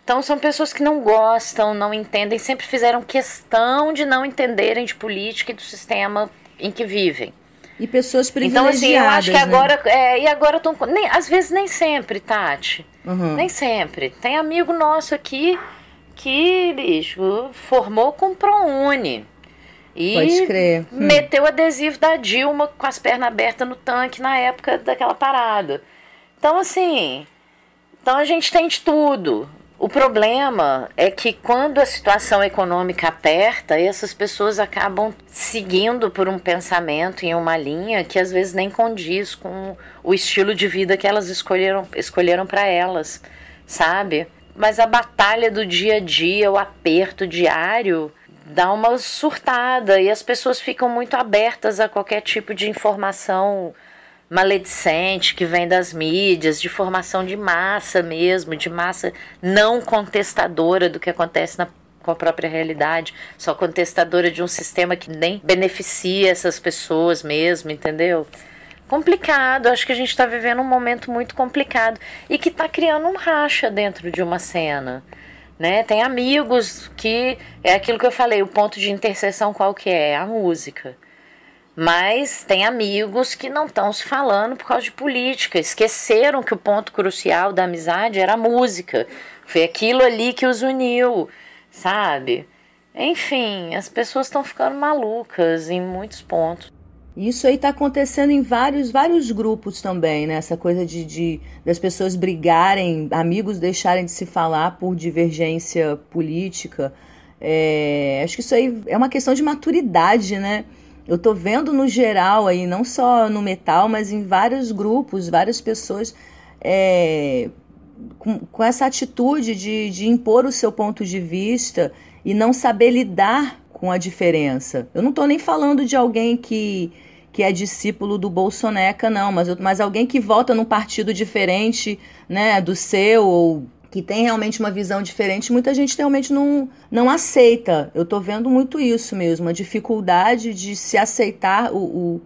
Então são pessoas que não gostam, não entendem, sempre fizeram questão de não entenderem de política e do sistema em que vivem. E pessoas privilegiadas. Então, assim, eu acho que né? agora. É, e agora estão. Às vezes nem sempre, Tati. Uhum. Nem sempre. Tem amigo nosso aqui que, bicho, formou com ProUni. E Pode crer. Hum. meteu adesivo da Dilma com as pernas abertas no tanque na época daquela parada. Então, assim, então a gente tem de tudo. O problema é que quando a situação econômica aperta, essas pessoas acabam seguindo por um pensamento em uma linha que às vezes nem condiz com o estilo de vida que elas escolheram escolheram para elas, sabe? Mas a batalha do dia a dia, o aperto diário, dá uma surtada e as pessoas ficam muito abertas a qualquer tipo de informação maledicente que vem das mídias, de formação de massa mesmo, de massa não contestadora do que acontece na com a própria realidade, só contestadora de um sistema que nem beneficia essas pessoas mesmo, entendeu? Complicado, acho que a gente está vivendo um momento muito complicado e que está criando um racha dentro de uma cena. Né? Tem amigos que é aquilo que eu falei, o ponto de interseção qual que é? A música. Mas tem amigos que não estão se falando por causa de política, esqueceram que o ponto crucial da amizade era a música. Foi aquilo ali que os uniu, sabe? Enfim, as pessoas estão ficando malucas em muitos pontos. Isso aí está acontecendo em vários, vários grupos também, né? Essa coisa de, de das pessoas brigarem, amigos deixarem de se falar por divergência política. É, acho que isso aí é uma questão de maturidade, né? Eu tô vendo no geral aí, não só no metal, mas em vários grupos, várias pessoas é, com, com essa atitude de, de impor o seu ponto de vista e não saber lidar com a diferença. Eu não estou nem falando de alguém que, que é discípulo do Bolsoneca, não, mas, mas alguém que vota num partido diferente né, do seu ou que tem realmente uma visão diferente, muita gente realmente não, não aceita. Eu estou vendo muito isso mesmo, a dificuldade de se aceitar o, o,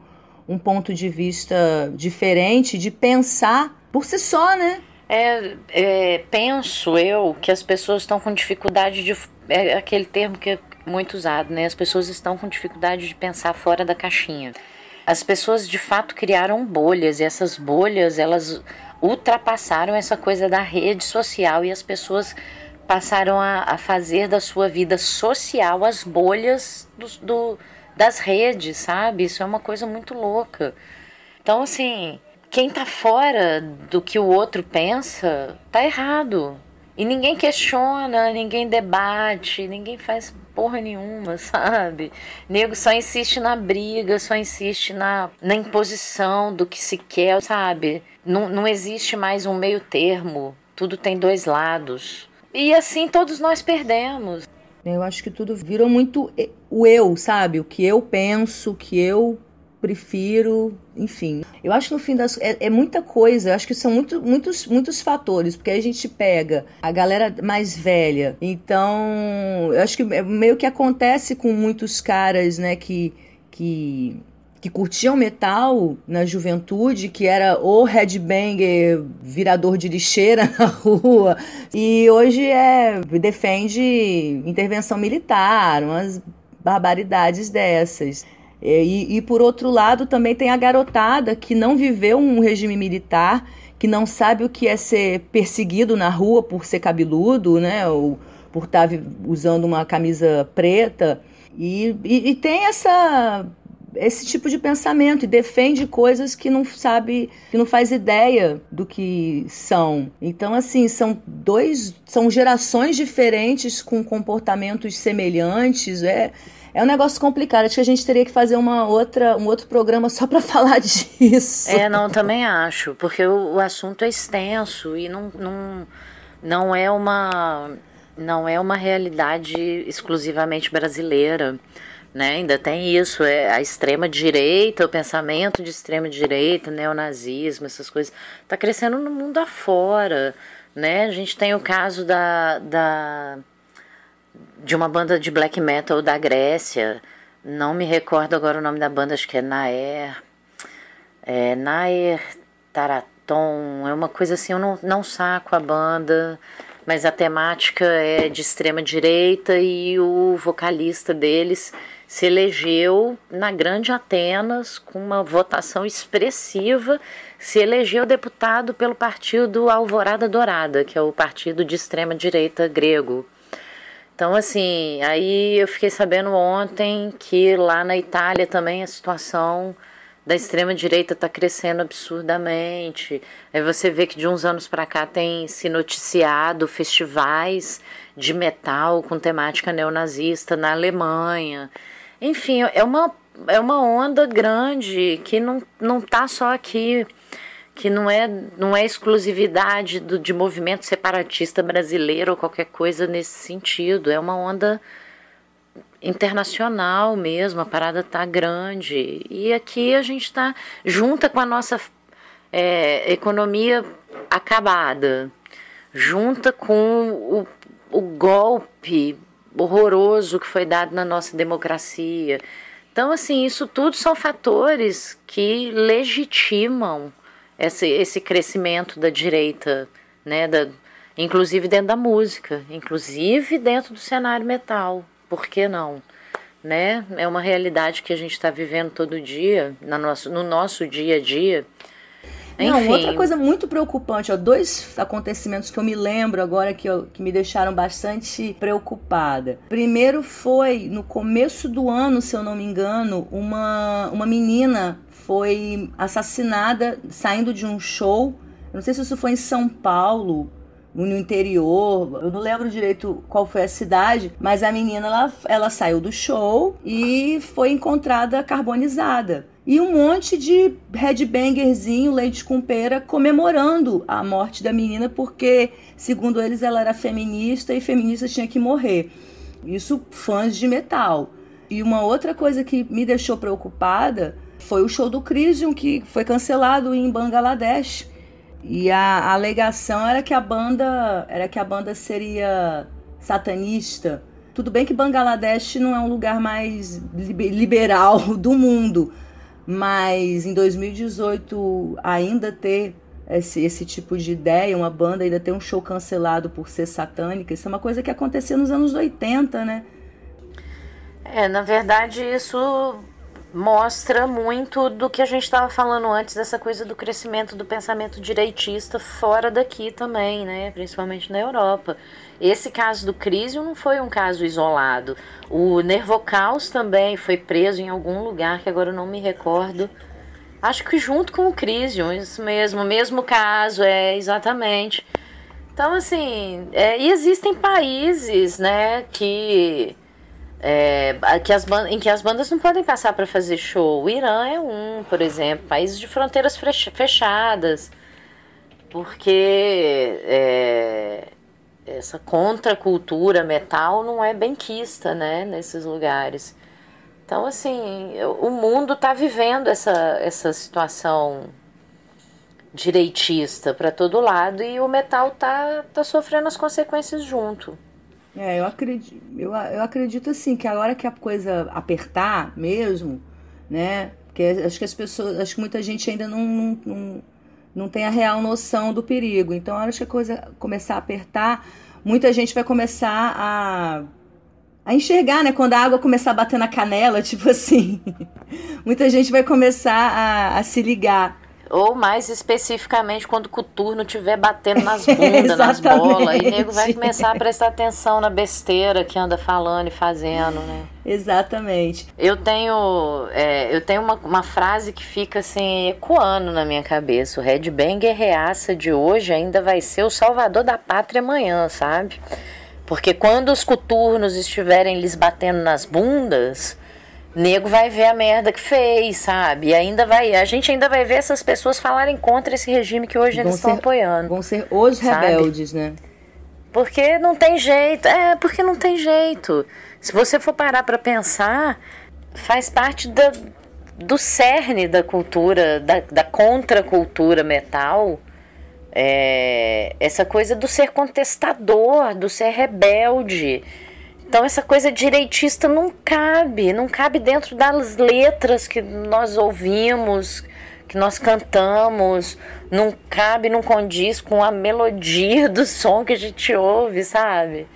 um ponto de vista diferente, de pensar por si só, né? É, é, penso eu que as pessoas estão com dificuldade de. É aquele termo que é muito usado, né? As pessoas estão com dificuldade de pensar fora da caixinha. As pessoas de fato criaram bolhas e essas bolhas elas ultrapassaram essa coisa da rede social e as pessoas passaram a, a fazer da sua vida social as bolhas do, do, das redes, sabe? Isso é uma coisa muito louca. Então, assim, quem tá fora do que o outro pensa, tá errado. E ninguém questiona, ninguém debate, ninguém faz porra nenhuma, sabe? Nego só insiste na briga, só insiste na, na imposição do que se quer, sabe? Não, não existe mais um meio termo, tudo tem dois lados. E assim todos nós perdemos. Eu acho que tudo virou muito o eu, sabe? O que eu penso, o que eu prefiro, enfim. Eu acho que no fim das é, é muita coisa, eu acho que são muito, muitos, muitos fatores, porque a gente pega a galera mais velha. Então, eu acho que é meio que acontece com muitos caras, né, que que que curtiam metal na juventude, que era o headbanger virador de lixeira na rua, e hoje é defende intervenção militar, umas barbaridades dessas. É, e, e, por outro lado, também tem a garotada que não viveu um regime militar, que não sabe o que é ser perseguido na rua por ser cabeludo, né? Ou por estar tá usando uma camisa preta. E, e, e tem essa esse tipo de pensamento e defende coisas que não sabe, que não faz ideia do que são. Então, assim, são dois, são gerações diferentes com comportamentos semelhantes. É, é um negócio complicado. Acho que a gente teria que fazer uma outra, um outro programa só para falar disso. É, não, também acho, porque o, o assunto é extenso e não, não, não é uma não é uma realidade exclusivamente brasileira. Né? Ainda tem isso, é a extrema direita, o pensamento de extrema direita, neonazismo, essas coisas, está crescendo no mundo afora, né? A gente tem o caso da, da de uma banda de black metal da Grécia. Não me recordo agora o nome da banda, acho que é Naer. É, Naer Taraton. É uma coisa assim, eu não, não saco a banda, mas a temática é de extrema direita e o vocalista deles se elegeu na Grande Atenas com uma votação expressiva, se elegeu deputado pelo partido Alvorada Dourada, que é o partido de extrema direita grego. Então, assim, aí eu fiquei sabendo ontem que lá na Itália também a situação da extrema direita está crescendo absurdamente. Aí você vê que de uns anos para cá tem se noticiado festivais de metal com temática neonazista na Alemanha. Enfim, é uma, é uma onda grande que não, não tá só aqui, que não é, não é exclusividade do, de movimento separatista brasileiro ou qualquer coisa nesse sentido. É uma onda internacional mesmo, a parada tá grande. E aqui a gente está junta com a nossa é, economia acabada, junta com o, o golpe horroroso que foi dado na nossa democracia. Então, assim, isso tudo são fatores que legitimam esse, esse crescimento da direita, né? Da, inclusive dentro da música, inclusive dentro do cenário metal por que não? Né? É uma realidade que a gente está vivendo todo dia, no nosso, no nosso dia a dia. Enfim. Não, outra coisa muito preocupante, ó, dois acontecimentos que eu me lembro agora que, eu, que me deixaram bastante preocupada. Primeiro foi no começo do ano, se eu não me engano, uma, uma menina foi assassinada saindo de um show. Eu não sei se isso foi em São Paulo no interior, eu não lembro direito qual foi a cidade, mas a menina ela, ela saiu do show e foi encontrada carbonizada. E um monte de headbangerzinho, leite com pera, comemorando a morte da menina, porque, segundo eles, ela era feminista e feminista tinha que morrer. Isso fãs de metal. E uma outra coisa que me deixou preocupada foi o show do Crisium, que foi cancelado em Bangladesh e a, a alegação era que a banda era que a banda seria satanista. Tudo bem que Bangladesh não é um lugar mais liberal do mundo, mas em 2018 ainda ter esse, esse tipo de ideia, uma banda ainda ter um show cancelado por ser satânica, isso é uma coisa que acontecia nos anos 80, né? É, na verdade, isso mostra muito do que a gente estava falando antes dessa coisa do crescimento do pensamento direitista fora daqui também, né? Principalmente na Europa. Esse caso do Crisium não foi um caso isolado. O Nervocaus também foi preso em algum lugar que agora eu não me recordo. Acho que junto com o Crisium, isso mesmo, mesmo caso, é exatamente. Então, assim, é, e existem países, né, que é, que as em que as bandas não podem passar para fazer show. O Irã é um, por exemplo, países de fronteiras fechadas, porque é, essa contracultura metal não é benquista né, nesses lugares. Então, assim, o mundo está vivendo essa, essa situação direitista para todo lado e o metal tá, tá sofrendo as consequências junto. É, eu acredito, eu, eu acredito assim que agora que a coisa apertar mesmo, né? Porque acho que as pessoas, acho que muita gente ainda não, não, não, não tem a real noção do perigo. Então, acho que a coisa começar a apertar, muita gente vai começar a, a enxergar, né? Quando a água começar a bater na canela, tipo assim, muita gente vai começar a, a se ligar ou mais especificamente quando o coturno estiver batendo nas bundas, nas bolas, e o nego vai começar a prestar atenção na besteira que anda falando e fazendo, né? Exatamente. Eu tenho, é, eu tenho uma, uma frase que fica assim, ecoando na minha cabeça. O Red Banger reaça de hoje ainda vai ser o salvador da pátria amanhã, sabe? Porque quando os coturnos estiverem lhes batendo nas bundas, nego vai ver a merda que fez, sabe? E ainda vai, a gente ainda vai ver essas pessoas falarem contra esse regime que hoje eles estão apoiando. Vão ser os rebeldes, sabe? né? Porque não tem jeito. É, porque não tem jeito. Se você for parar para pensar, faz parte da, do cerne da cultura, da, da contracultura metal. É, essa coisa do ser contestador, do ser rebelde então essa coisa direitista não cabe, não cabe dentro das letras que nós ouvimos, que nós cantamos, não cabe, não condiz com a melodia do som que a gente ouve, sabe?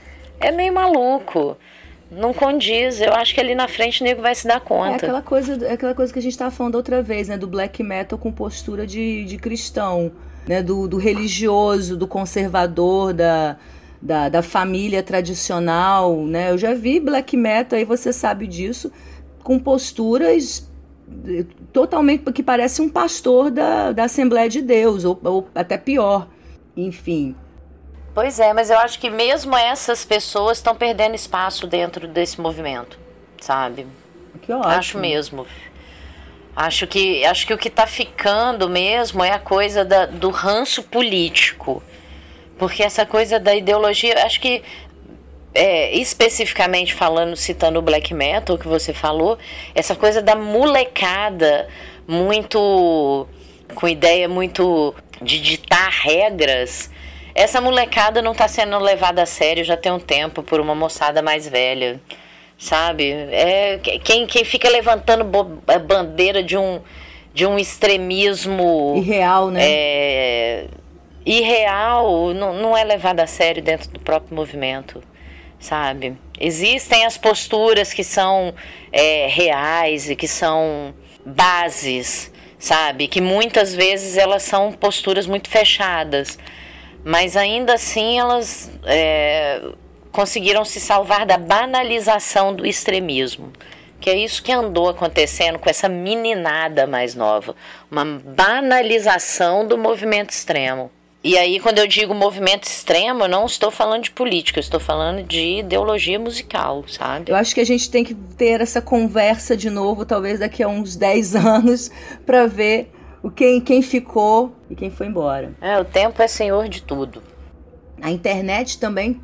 É meio maluco. Não condiz, eu acho que ali na frente o nego vai se dar conta. É aquela coisa, é aquela coisa que a gente estava falando outra vez, né? Do black metal com postura de, de cristão, né? Do, do religioso, do conservador, da, da, da família tradicional, né? Eu já vi black metal, aí você sabe disso, com posturas eh, totalmente que parece um pastor da, da Assembleia de Deus, ou, ou até pior. Enfim, Pois é, mas eu acho que mesmo essas pessoas estão perdendo espaço dentro desse movimento, sabe? Que ótimo. Acho mesmo. Acho que, acho que o que está ficando mesmo é a coisa da, do ranço político. Porque essa coisa da ideologia, acho que é, especificamente falando, citando o black metal que você falou, essa coisa da molecada muito com ideia muito de ditar regras essa molecada não está sendo levada a sério já tem um tempo por uma moçada mais velha, sabe? É quem, quem fica levantando a bandeira de um de um extremismo irreal, né? É, irreal, não, não é levado a sério dentro do próprio movimento, sabe? Existem as posturas que são é, reais e que são bases, sabe? Que muitas vezes elas são posturas muito fechadas mas ainda assim elas é, conseguiram se salvar da banalização do extremismo. Que é isso que andou acontecendo com essa meninada mais nova. Uma banalização do movimento extremo. E aí, quando eu digo movimento extremo, eu não estou falando de política, eu estou falando de ideologia musical, sabe? Eu acho que a gente tem que ter essa conversa de novo, talvez daqui a uns 10 anos, para ver o quem, quem ficou e quem foi embora. É, o tempo é senhor de tudo. A internet também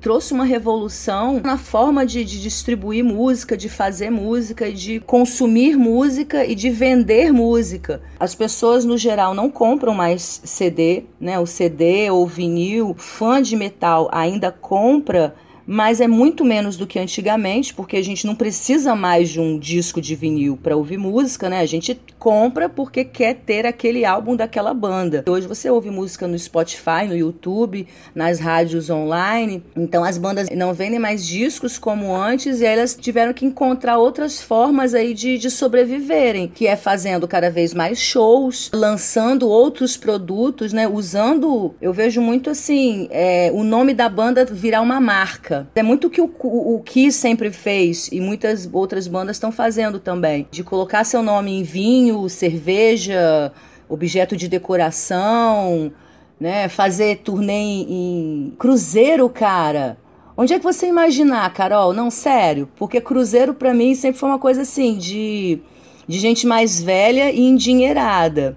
trouxe uma revolução na forma de, de, distribuir música, de fazer música, de consumir música e de vender música. As pessoas no geral não compram mais CD, né? O CD ou vinil. Fã de metal ainda compra mas é muito menos do que antigamente, porque a gente não precisa mais de um disco de vinil para ouvir música, né? A gente compra porque quer ter aquele álbum daquela banda. Hoje você ouve música no Spotify, no YouTube, nas rádios online. Então as bandas não vendem mais discos como antes e elas tiveram que encontrar outras formas aí de, de sobreviverem, que é fazendo cada vez mais shows, lançando outros produtos, né? Usando, eu vejo muito assim, é, o nome da banda virar uma marca. É muito o que o, o, o Kiss sempre fez e muitas outras bandas estão fazendo também. De colocar seu nome em vinho, cerveja, objeto de decoração, né? Fazer turnê em, em cruzeiro, cara. Onde é que você imaginar, Carol? Não, sério. Porque cruzeiro para mim sempre foi uma coisa assim de, de gente mais velha e endinheirada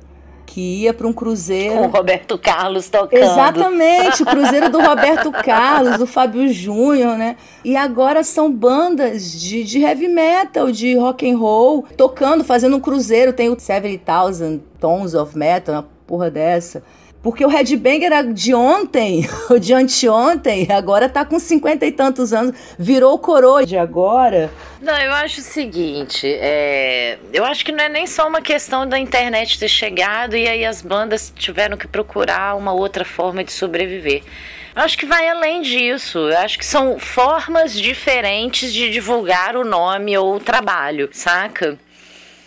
que ia para um cruzeiro. Com o Roberto Carlos tocando. Exatamente, o cruzeiro do Roberto Carlos, do Fábio Júnior, né? E agora são bandas de, de heavy metal, de rock and roll, tocando, fazendo um cruzeiro. Tem o 70,000 Tons of Metal, uma porra dessa. Porque o Red Bang era de ontem, ou de anteontem, agora tá com cinquenta e tantos anos, virou coroa de agora. Não, eu acho o seguinte, é, eu acho que não é nem só uma questão da internet ter chegado e aí as bandas tiveram que procurar uma outra forma de sobreviver. Eu acho que vai além disso. Eu acho que são formas diferentes de divulgar o nome ou o trabalho, saca?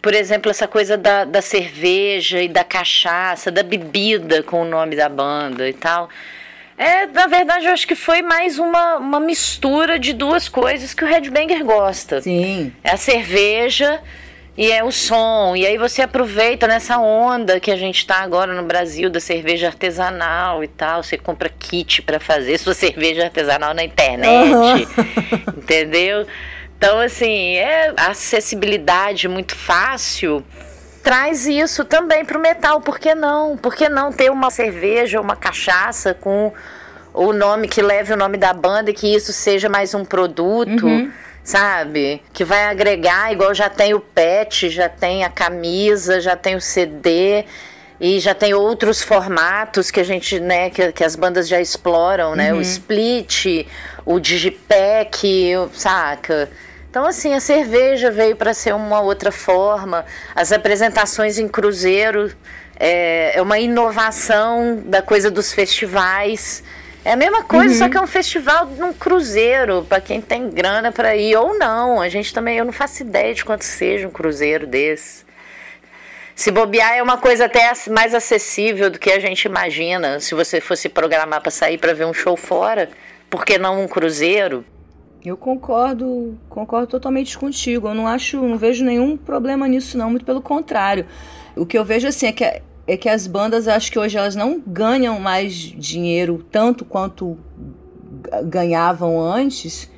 Por exemplo, essa coisa da, da cerveja e da cachaça, da bebida com o nome da banda e tal. É, na verdade, eu acho que foi mais uma, uma mistura de duas coisas que o Red Banger gosta. Sim. É a cerveja e é o som. E aí você aproveita nessa onda que a gente está agora no Brasil da cerveja artesanal e tal. Você compra kit para fazer sua cerveja artesanal na internet. Uhum. Entendeu? Então, assim, é acessibilidade muito fácil traz isso também para o metal. Por que não? Por que não ter uma cerveja, uma cachaça com o nome que leve o nome da banda e que isso seja mais um produto? Uhum. Sabe? Que vai agregar, igual já tem o pet, já tem a camisa, já tem o CD e já tem outros formatos que a gente, né, que, que as bandas já exploram, né? Uhum. O split, o digipack, saca? Então, assim, a cerveja veio para ser uma outra forma, as apresentações em cruzeiro é, é, uma inovação da coisa dos festivais. É a mesma coisa, uhum. só que é um festival num cruzeiro, para quem tem grana para ir ou não. A gente também, eu não faço ideia de quanto seja um cruzeiro desse. Se bobear é uma coisa até mais acessível do que a gente imagina. Se você fosse programar para sair para ver um show fora, por que não um cruzeiro? Eu concordo, concordo totalmente contigo. Eu não acho, não vejo nenhum problema nisso não, muito pelo contrário. O que eu vejo assim é que é que as bandas, acho que hoje elas não ganham mais dinheiro tanto quanto ganhavam antes.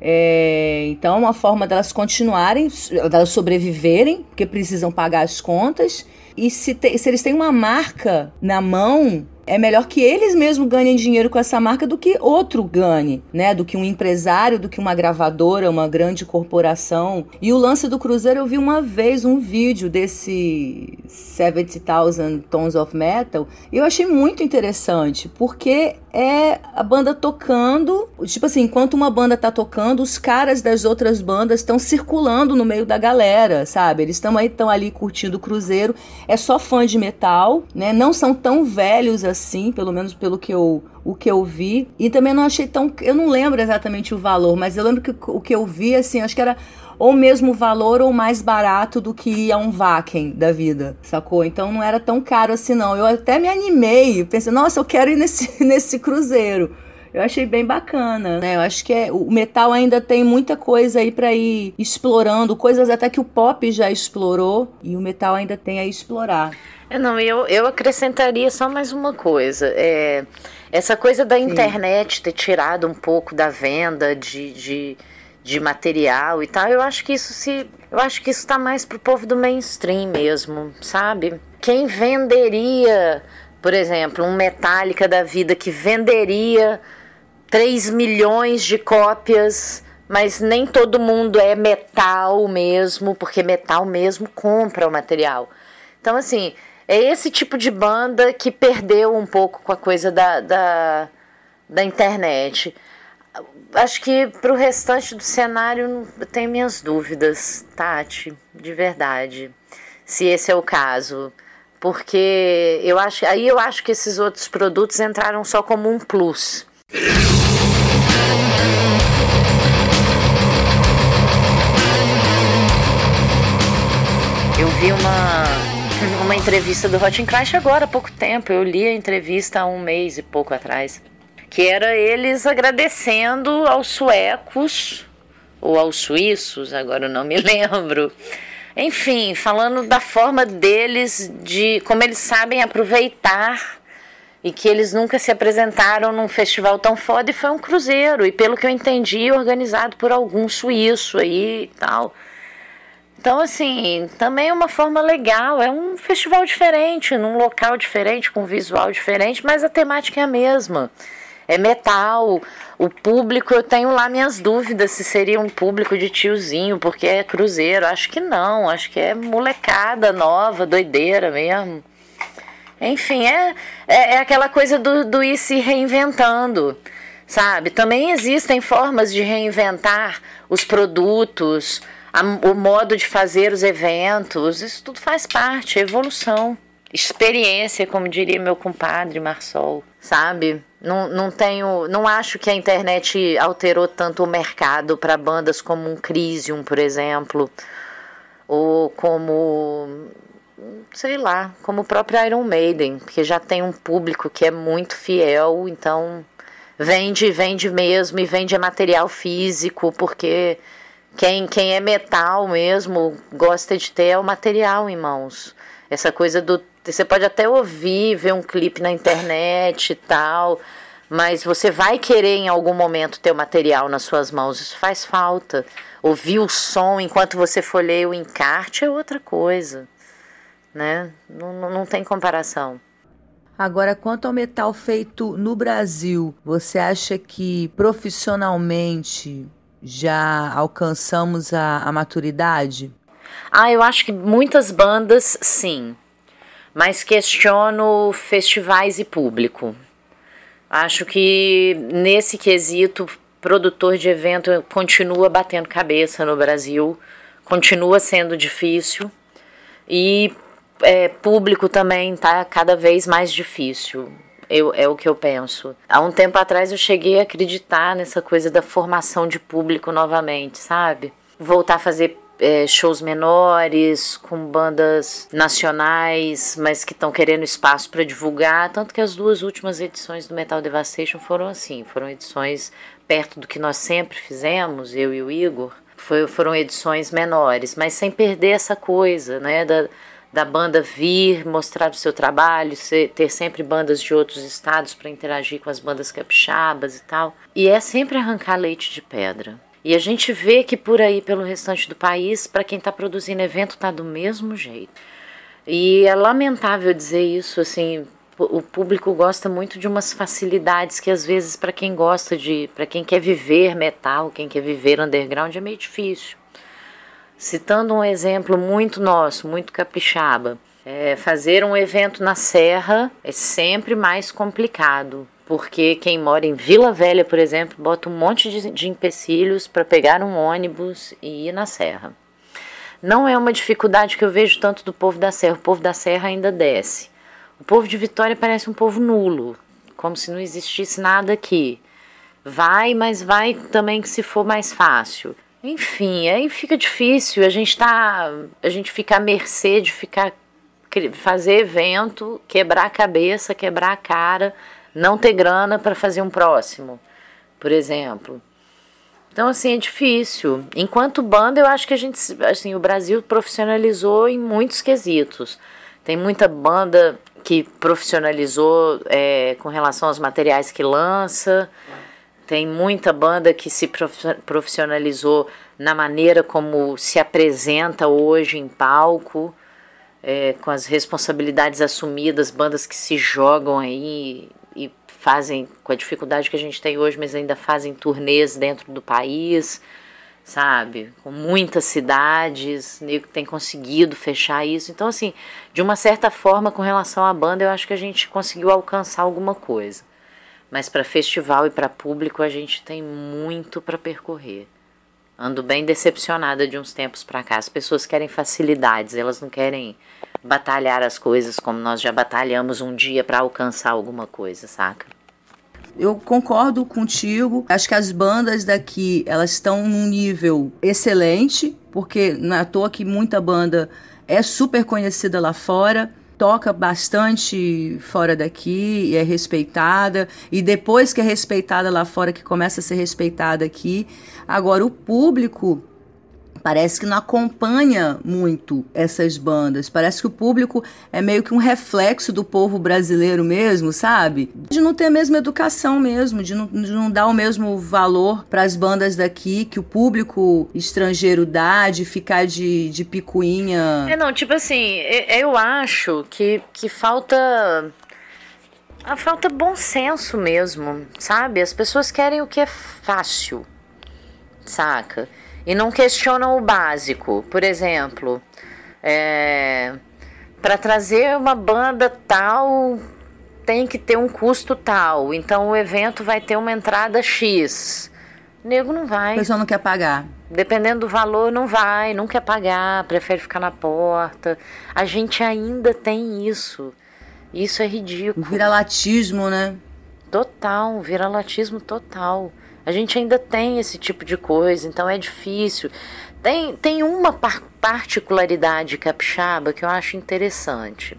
É, então, é uma forma delas continuarem, delas sobreviverem, porque precisam pagar as contas. E se, te, se eles têm uma marca na mão, é melhor que eles mesmos ganhem dinheiro com essa marca do que outro ganhe, né? Do que um empresário, do que uma gravadora, uma grande corporação. E o lance do Cruzeiro, eu vi uma vez um vídeo desse 70,000 Tons of Metal e eu achei muito interessante, porque é a banda tocando, tipo assim, enquanto uma banda tá tocando, os caras das outras bandas estão circulando no meio da galera, sabe? Eles estão aí, estão ali curtindo o Cruzeiro. É só fã de metal, né? Não são tão velhos assim assim, pelo menos pelo que eu, o que eu vi. E também não achei tão. Eu não lembro exatamente o valor, mas eu lembro que o que eu vi, assim, acho que era ou mesmo valor ou mais barato do que ia um Vaken da vida, sacou? Então não era tão caro assim, não. Eu até me animei, pensei, nossa, eu quero ir nesse, nesse cruzeiro. Eu achei bem bacana, né? Eu acho que é, o metal ainda tem muita coisa aí para ir explorando, coisas até que o pop já explorou e o metal ainda tem a explorar. É, não, eu, eu acrescentaria só mais uma coisa. É, essa coisa da Sim. internet ter tirado um pouco da venda de, de, de, material e tal, eu acho que isso se. Eu acho que isso está mais pro povo do mainstream mesmo, sabe? Quem venderia, por exemplo, um Metallica da vida que venderia 3 milhões de cópias mas nem todo mundo é metal mesmo, porque metal mesmo compra o material. Então, assim, é esse tipo de banda que perdeu um pouco com a coisa da, da, da internet. Acho que para o restante do cenário eu tenho minhas dúvidas, Tati, de verdade, se esse é o caso. Porque eu acho, aí eu acho que esses outros produtos entraram só como um plus. Eu vi uma uma entrevista do Clash agora há pouco tempo. Eu li a entrevista há um mês e pouco atrás. Que era eles agradecendo aos suecos ou aos suíços, agora eu não me lembro. Enfim, falando da forma deles, de como eles sabem aproveitar e que eles nunca se apresentaram num festival tão foda e foi um cruzeiro. E pelo que eu entendi, organizado por algum suíço aí e tal. Então, assim, também é uma forma legal. É um festival diferente, num local diferente, com visual diferente, mas a temática é a mesma. É metal. O público, eu tenho lá minhas dúvidas se seria um público de tiozinho, porque é cruzeiro. Acho que não. Acho que é molecada nova, doideira mesmo. Enfim, é, é, é aquela coisa do, do ir se reinventando sabe? Também existem formas de reinventar os produtos, a, o modo de fazer os eventos, isso tudo faz parte, é evolução. Experiência, como diria meu compadre Marsol, sabe? Não, não tenho, não acho que a internet alterou tanto o mercado para bandas como um Crisium, por exemplo, ou como sei lá, como o próprio Iron Maiden, que já tem um público que é muito fiel, então vende, vende mesmo e vende material físico, porque quem, quem é metal mesmo gosta de ter o material em mãos. Essa coisa do. Você pode até ouvir, ver um clipe na internet e tal, mas você vai querer em algum momento ter o material nas suas mãos. Isso faz falta. Ouvir o som enquanto você folheia o encarte é outra coisa. Né? Não, não tem comparação. Agora, quanto ao metal feito no Brasil, você acha que profissionalmente já alcançamos a, a maturidade? Ah, eu acho que muitas bandas sim, mas questiono festivais e público. Acho que nesse quesito, produtor de evento continua batendo cabeça no Brasil, continua sendo difícil e é, público também está cada vez mais difícil. Eu, é o que eu penso. Há um tempo atrás eu cheguei a acreditar nessa coisa da formação de público novamente, sabe? Voltar a fazer é, shows menores, com bandas nacionais, mas que estão querendo espaço para divulgar. Tanto que as duas últimas edições do Metal Devastation foram assim, foram edições perto do que nós sempre fizemos, eu e o Igor. Foi, foram edições menores, mas sem perder essa coisa, né, da, da banda vir, mostrar o seu trabalho, ser, ter sempre bandas de outros estados para interagir com as bandas capixabas e tal. E é sempre arrancar leite de pedra. E a gente vê que por aí, pelo restante do país, para quem está produzindo evento, tá do mesmo jeito. E é lamentável dizer isso, assim, o público gosta muito de umas facilidades que às vezes para quem gosta de, para quem quer viver metal, quem quer viver underground é meio difícil. Citando um exemplo muito nosso, muito capixaba, é, fazer um evento na serra é sempre mais complicado porque quem mora em Vila Velha, por exemplo, bota um monte de, de empecilhos para pegar um ônibus e ir na serra. Não é uma dificuldade que eu vejo tanto do povo da serra, o povo da serra ainda desce. O povo de Vitória parece um povo nulo, como se não existisse nada aqui. Vai, mas vai também que se for mais fácil. Enfim, aí fica difícil, a gente tá, a gente fica à mercê de ficar fazer evento, quebrar a cabeça, quebrar a cara não ter grana para fazer um próximo, por exemplo. Então, assim, é difícil. Enquanto banda, eu acho que a gente, assim, o Brasil profissionalizou em muitos quesitos. Tem muita banda que profissionalizou é, com relação aos materiais que lança. Tem muita banda que se profissionalizou na maneira como se apresenta hoje em palco, é, com as responsabilidades assumidas, bandas que se jogam aí fazem, com a dificuldade que a gente tem hoje, mas ainda fazem turnês dentro do país, sabe? Com muitas cidades, nego tem conseguido fechar isso. Então, assim, de uma certa forma, com relação à banda, eu acho que a gente conseguiu alcançar alguma coisa. Mas para festival e para público, a gente tem muito para percorrer. Ando bem decepcionada de uns tempos para cá. As pessoas querem facilidades, elas não querem batalhar as coisas como nós já batalhamos um dia para alcançar alguma coisa, saca? Eu concordo contigo. Acho que as bandas daqui, elas estão num nível excelente, porque não é à toa que muita banda é super conhecida lá fora, toca bastante fora daqui e é respeitada, e depois que é respeitada lá fora que começa a ser respeitada aqui. Agora o público parece que não acompanha muito essas bandas. Parece que o público é meio que um reflexo do povo brasileiro mesmo, sabe? De não ter a mesma educação mesmo, de não, de não dar o mesmo valor para as bandas daqui que o público estrangeiro dá, de ficar de, de picuinha. É, não, tipo assim, eu acho que, que falta. Falta bom senso mesmo, sabe? As pessoas querem o que é fácil, saca? E não questionam o básico. Por exemplo, é, para trazer uma banda tal tem que ter um custo tal, então o evento vai ter uma entrada X. O nego não vai. O pessoal não quer pagar. Dependendo do valor, não vai, não quer pagar, prefere ficar na porta. A gente ainda tem isso. Isso é ridículo. Vira-latismo, né? Total, vira-latismo total. A gente ainda tem esse tipo de coisa, então é difícil. Tem, tem uma par particularidade capixaba que eu acho interessante.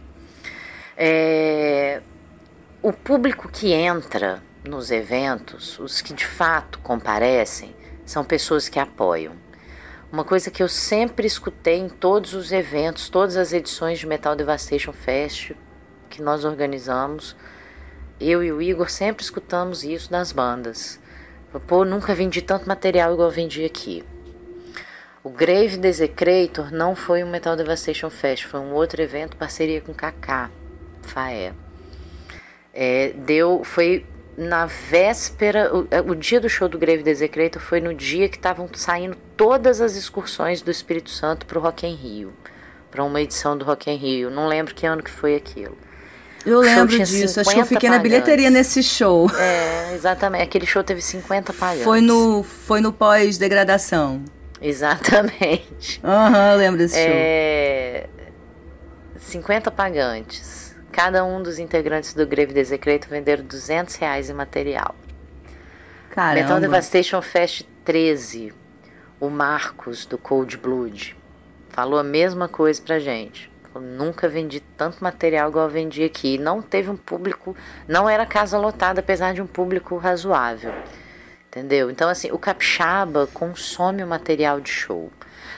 É, o público que entra nos eventos, os que de fato comparecem, são pessoas que apoiam. Uma coisa que eu sempre escutei em todos os eventos, todas as edições de Metal Devastation Fest que nós organizamos, eu e o Igor sempre escutamos isso das bandas. Pô, nunca vendi tanto material igual vendi aqui. O Grave Desecrator não foi um Metal Devastation Fest, foi um outro evento, parceria com Kaká, Faé. É, deu, foi na véspera, o, o, dia do show do Grave Desecrator foi no dia que estavam saindo todas as excursões do Espírito Santo para o Rock em Rio, para uma edição do Rock em Rio. Não lembro que ano que foi aquilo. Eu lembro disso, acho que eu fiquei na bilheteria nesse show. É, exatamente. Aquele show teve 50 pagantes. Foi no, foi no pós-degradação. Exatamente. Aham, uhum, eu lembro desse é... show. 50 pagantes. Cada um dos integrantes do Greve Desecreto venderam 200 reais em material. Caramba. Metal Devastation Fest 13. o Marcos do Cold Blood falou a mesma coisa pra gente. Nunca vendi tanto material igual eu vendi aqui. Não teve um público, não era casa lotada, apesar de um público razoável. Entendeu? Então, assim, o capixaba consome o material de show.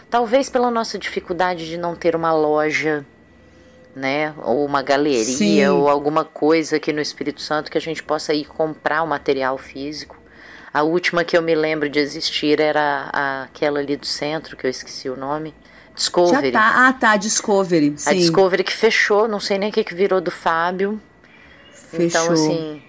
Talvez pela nossa dificuldade de não ter uma loja, né? Ou uma galeria, Sim. ou alguma coisa aqui no Espírito Santo que a gente possa ir comprar o material físico. A última que eu me lembro de existir era aquela ali do centro, que eu esqueci o nome Discovery. Já tá. Ah, tá, Discovery. Sim. A Discovery que fechou, não sei nem o que, que virou do Fábio. Fechou. Então, assim,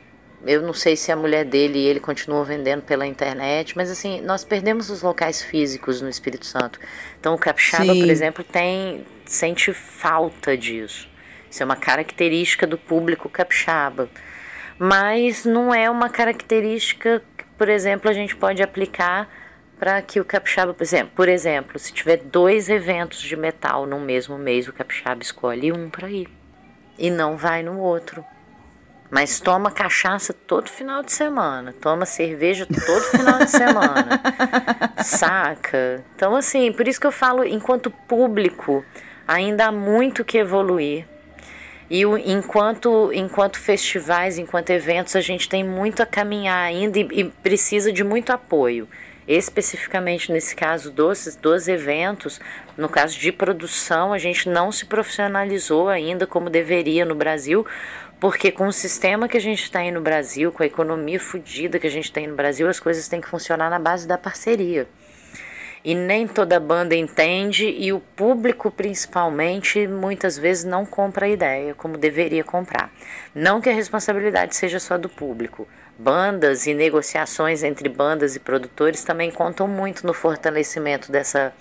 eu não sei se a mulher dele e ele continuam vendendo pela internet, mas assim, nós perdemos os locais físicos no Espírito Santo. Então, o Capixaba, Sim. por exemplo, tem sente falta disso. Isso é uma característica do público capixaba. Mas não é uma característica que, por exemplo, a gente pode aplicar para que o capixaba, por exemplo, por exemplo, se tiver dois eventos de metal no mesmo mês, o capixaba escolhe um para ir e não vai no outro. Mas toma cachaça todo final de semana, toma cerveja todo final de semana. Saca? Então assim, por isso que eu falo, enquanto público, ainda há muito que evoluir. E o, enquanto, enquanto festivais, enquanto eventos, a gente tem muito a caminhar ainda e, e precisa de muito apoio especificamente nesse caso dos, dos eventos, no caso de produção, a gente não se profissionalizou ainda como deveria no Brasil, porque com o sistema que a gente tem no Brasil, com a economia fodida que a gente tem no Brasil, as coisas têm que funcionar na base da parceria. E nem toda banda entende, e o público, principalmente, muitas vezes não compra a ideia como deveria comprar. Não que a responsabilidade seja só do público, bandas e negociações entre bandas e produtores também contam muito no fortalecimento dessa,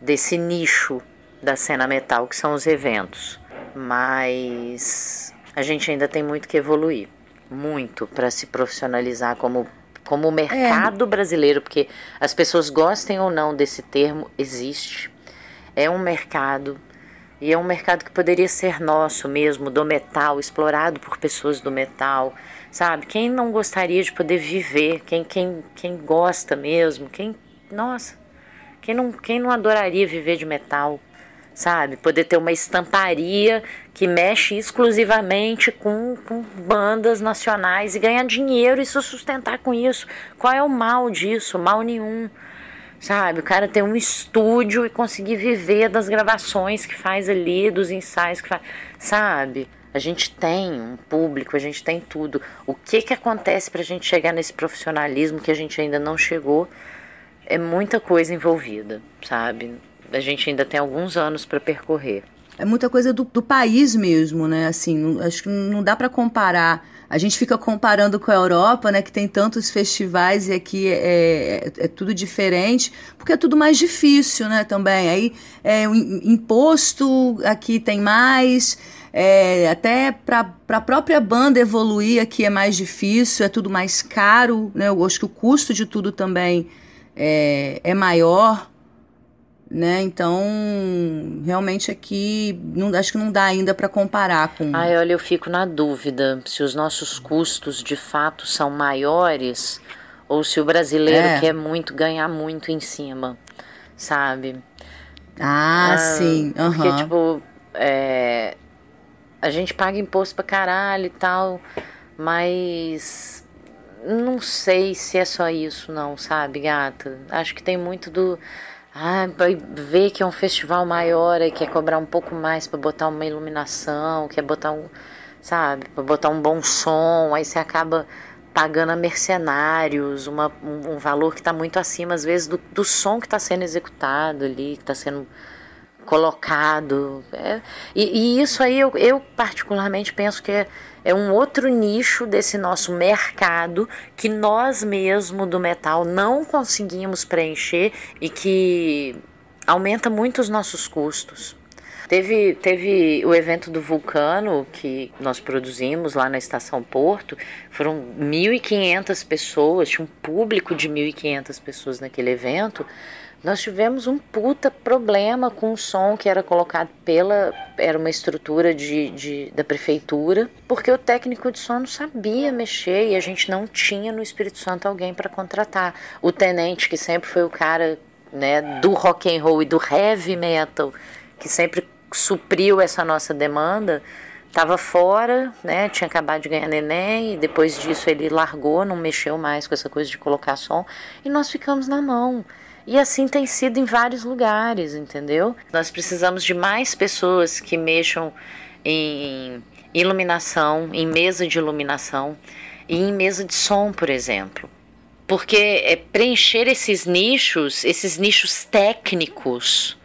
desse nicho da cena metal, que são os eventos. Mas a gente ainda tem muito que evoluir muito para se profissionalizar como, como mercado é. brasileiro, porque as pessoas gostem ou não desse termo, existe. É um mercado e é um mercado que poderia ser nosso mesmo, do metal, explorado por pessoas do metal, sabe? Quem não gostaria de poder viver? Quem, quem, quem gosta mesmo? Quem, nossa, quem não, quem não adoraria viver de metal? Sabe? Poder ter uma estamparia que mexe exclusivamente com, com bandas nacionais e ganhar dinheiro e se sustentar com isso. Qual é o mal disso? Mal nenhum sabe? O cara ter um estúdio e conseguir viver das gravações que faz ali, dos ensaios que faz, sabe? A gente tem um público, a gente tem tudo. O que que acontece para a gente chegar nesse profissionalismo que a gente ainda não chegou? É muita coisa envolvida, sabe? A gente ainda tem alguns anos para percorrer. É muita coisa do, do país mesmo, né? Assim, não, acho que não dá para comparar. A gente fica comparando com a Europa, né? Que tem tantos festivais e aqui é, é, é tudo diferente, porque é tudo mais difícil, né? Também. Aí, é, o imposto aqui tem mais. É, até para a própria banda evoluir aqui é mais difícil, é tudo mais caro, né? Eu acho que o custo de tudo também é, é maior, né? Então, realmente aqui não, acho que não dá ainda para comparar com. Ai, olha, eu fico na dúvida se os nossos custos de fato são maiores ou se o brasileiro é. quer muito ganhar muito em cima, sabe? Ah, ah sim. Uhum. Porque, tipo, é, a gente paga imposto pra caralho e tal, mas não sei se é só isso, não, sabe, gata? Acho que tem muito do. Ah, ver que é um festival maior e quer cobrar um pouco mais para botar uma iluminação, quer botar um. Sabe, para botar um bom som, aí você acaba pagando a mercenários uma, um, um valor que está muito acima, às vezes, do, do som que está sendo executado ali, que está sendo colocado. É, e, e, isso aí eu, eu, particularmente penso que é, é um outro nicho desse nosso mercado que nós mesmo do metal não conseguimos preencher e que aumenta muito os nossos custos. Teve, teve o evento do Vulcano que nós produzimos lá na Estação Porto. Foram 1.500 pessoas, tinha um público de 1.500 pessoas naquele evento nós tivemos um puta problema com o som que era colocado pela. Era uma estrutura de, de, da prefeitura, porque o técnico de som não sabia mexer e a gente não tinha no Espírito Santo alguém para contratar. O tenente, que sempre foi o cara né, do rock and roll e do heavy metal, que sempre supriu essa nossa demanda, estava fora, né? Tinha acabado de ganhar neném e depois disso ele largou, não mexeu mais com essa coisa de colocar som e nós ficamos na mão. E assim tem sido em vários lugares, entendeu? Nós precisamos de mais pessoas que mexam em iluminação, em mesa de iluminação e em mesa de som, por exemplo. Porque é preencher esses nichos, esses nichos técnicos,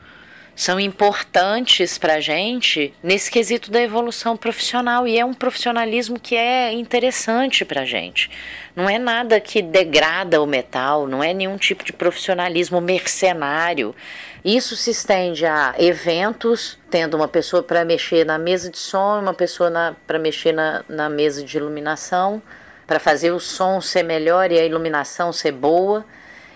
são importantes para a gente nesse quesito da evolução profissional e é um profissionalismo que é interessante para a gente. Não é nada que degrada o metal, não é nenhum tipo de profissionalismo mercenário. Isso se estende a eventos, tendo uma pessoa para mexer na mesa de som, uma pessoa para mexer na, na mesa de iluminação, para fazer o som ser melhor e a iluminação ser boa.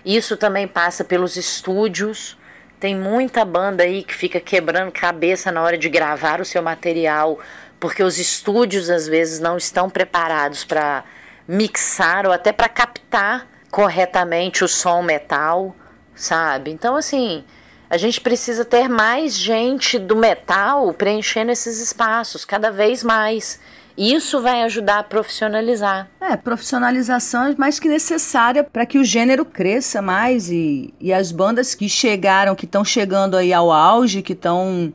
Isso também passa pelos estúdios tem muita banda aí que fica quebrando cabeça na hora de gravar o seu material, porque os estúdios às vezes não estão preparados para mixar ou até para captar corretamente o som metal, sabe? Então, assim, a gente precisa ter mais gente do metal preenchendo esses espaços, cada vez mais. Isso vai ajudar a profissionalizar. É, profissionalização é mais que necessária para que o gênero cresça mais e, e as bandas que chegaram, que estão chegando aí ao auge, que estão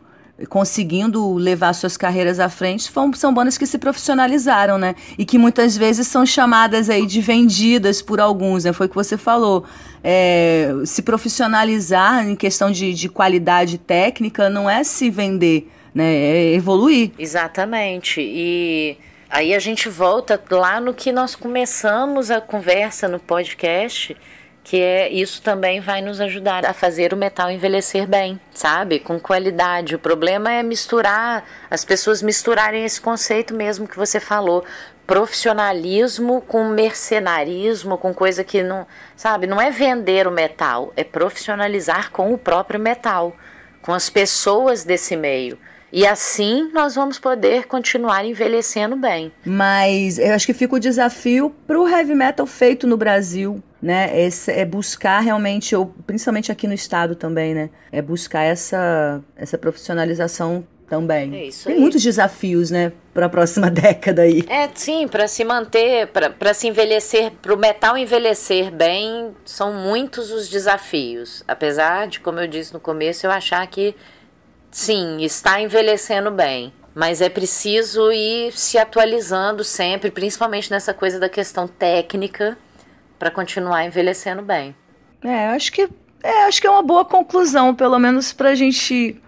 conseguindo levar suas carreiras à frente são, bandas que se profissionalizaram, né? E que muitas vezes são chamadas aí de vendidas por alguns, né? Foi o que você falou. É, se profissionalizar em questão de, de qualidade técnica não é se vender né? É evoluir. Exatamente. E aí a gente volta lá no que nós começamos a conversa no podcast, que é isso também vai nos ajudar a fazer o metal envelhecer bem, sabe? Com qualidade. O problema é misturar, as pessoas misturarem esse conceito mesmo que você falou, profissionalismo com mercenarismo, com coisa que não, sabe, não é vender o metal, é profissionalizar com o próprio metal, com as pessoas desse meio. E assim nós vamos poder continuar envelhecendo bem. Mas eu acho que fica o desafio para o heavy metal feito no Brasil, né? Esse, é buscar realmente, ou principalmente aqui no estado também, né? É buscar essa, essa profissionalização também. É isso Tem aí. muitos desafios, né, para a próxima década aí. É, sim, para se manter, para se envelhecer, para o metal envelhecer bem, são muitos os desafios. Apesar de, como eu disse no começo, eu achar que sim, está envelhecendo bem. Mas é preciso ir se atualizando sempre, principalmente nessa coisa da questão técnica, para continuar envelhecendo bem. É, acho que é, acho que é uma boa conclusão, pelo menos para a gente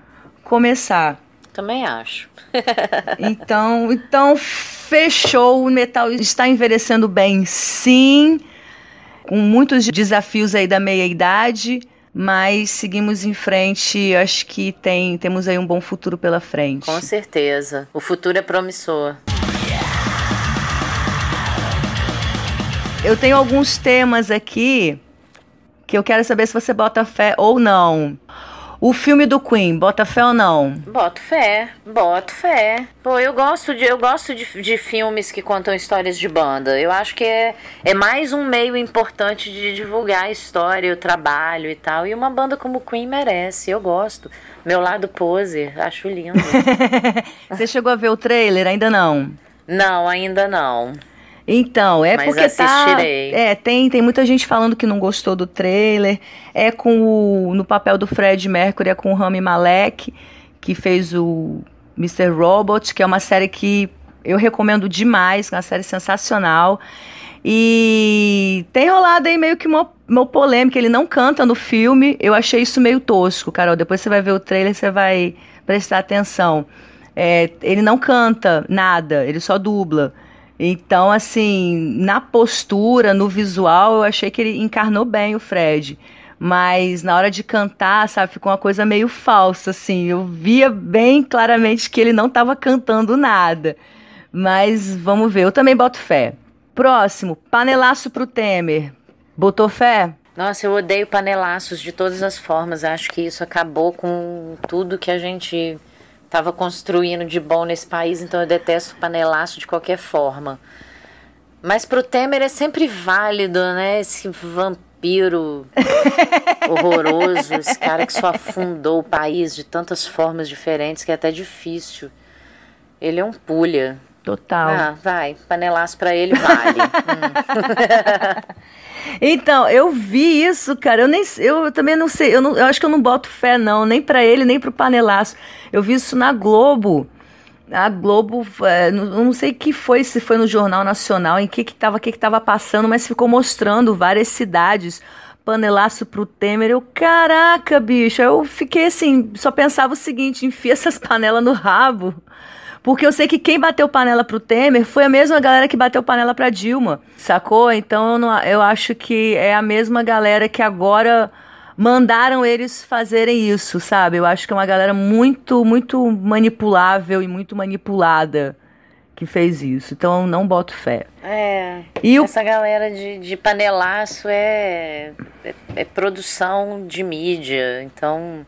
começar. Também acho. então, então fechou. O metal está envelhecendo bem, sim, com muitos desafios aí da meia idade mas seguimos em frente. Acho que tem, temos aí um bom futuro pela frente. Com certeza. O futuro é promissor. Eu tenho alguns temas aqui que eu quero saber se você bota fé ou não. O filme do Queen, bota fé ou não? Boto fé, boto fé. Pô, eu gosto de, eu gosto de, de filmes que contam histórias de banda. Eu acho que é, é mais um meio importante de divulgar a história, o trabalho e tal. E uma banda como Queen merece, eu gosto. Meu lado poser, acho lindo. Você chegou a ver o trailer? Ainda não? Não, ainda não. Então, é Mas porque assistirei. tá. É, tem, tem muita gente falando que não gostou do trailer. É com o. No papel do Fred Mercury, é com o Rami Malek, que fez o Mr. Robot, que é uma série que eu recomendo demais, é uma série sensacional. E tem rolado aí meio que uma, uma polêmica. Ele não canta no filme. Eu achei isso meio tosco, Carol. Depois você vai ver o trailer, você vai prestar atenção. É, ele não canta nada, ele só dubla. Então, assim, na postura, no visual, eu achei que ele encarnou bem o Fred. Mas na hora de cantar, sabe, ficou uma coisa meio falsa, assim. Eu via bem claramente que ele não estava cantando nada. Mas vamos ver, eu também boto fé. Próximo, panelaço pro Temer. Botou fé? Nossa, eu odeio panelaços de todas as formas. Acho que isso acabou com tudo que a gente estava construindo de bom nesse país, então eu detesto panelaço de qualquer forma. Mas para o Temer é sempre válido, né? Esse vampiro horroroso, esse cara que só afundou o país de tantas formas diferentes que é até difícil. Ele é um pulha. Total. Ah, vai, panelaço pra ele vale. hum. Então, eu vi isso, cara. Eu nem eu também não sei, eu, não, eu acho que eu não boto fé não, nem para ele, nem pro panelaço. Eu vi isso na Globo. A Globo, é, não, não sei que foi, se foi no Jornal Nacional, em que que tava, que que tava passando, mas ficou mostrando várias cidades panelaço pro Temer. Eu, caraca, bicho. Eu fiquei assim, só pensava o seguinte: enfia essas panelas no rabo. Porque eu sei que quem bateu panela pro Temer foi a mesma galera que bateu panela pra Dilma, sacou? Então eu, não, eu acho que é a mesma galera que agora mandaram eles fazerem isso, sabe? Eu acho que é uma galera muito, muito manipulável e muito manipulada que fez isso. Então eu não boto fé. É. E essa o... galera de, de panelaço é, é, é produção de mídia. Então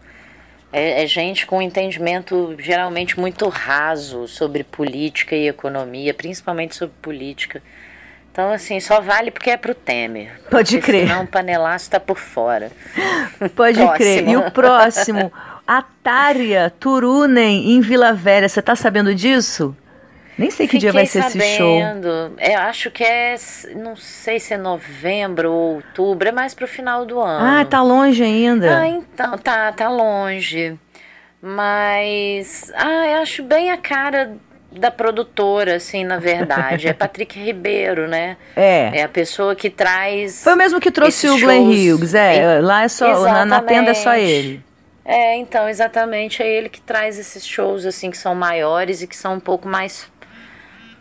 é, é, gente com entendimento geralmente muito raso sobre política e economia, principalmente sobre política. Então, assim, só vale porque é pro Temer. Pode crer. Senão o panelaço tá por fora. Pode crer. E o próximo, Atária Turunen, em Vila Velha. Você tá sabendo disso? Nem sei que Fiquei dia vai ser sabendo. esse show. É, acho que é, não sei se é novembro ou outubro, é mais pro final do ano. Ah, tá longe ainda. Ah, então, tá, tá longe. Mas, ah, eu acho bem a cara da produtora, assim, na verdade. É Patrick Ribeiro, né? É. É a pessoa que traz. Foi o mesmo que trouxe o Glenn Hughes, é. Lá é só, na, na tenda é só ele. É, então, exatamente, é ele que traz esses shows, assim, que são maiores e que são um pouco mais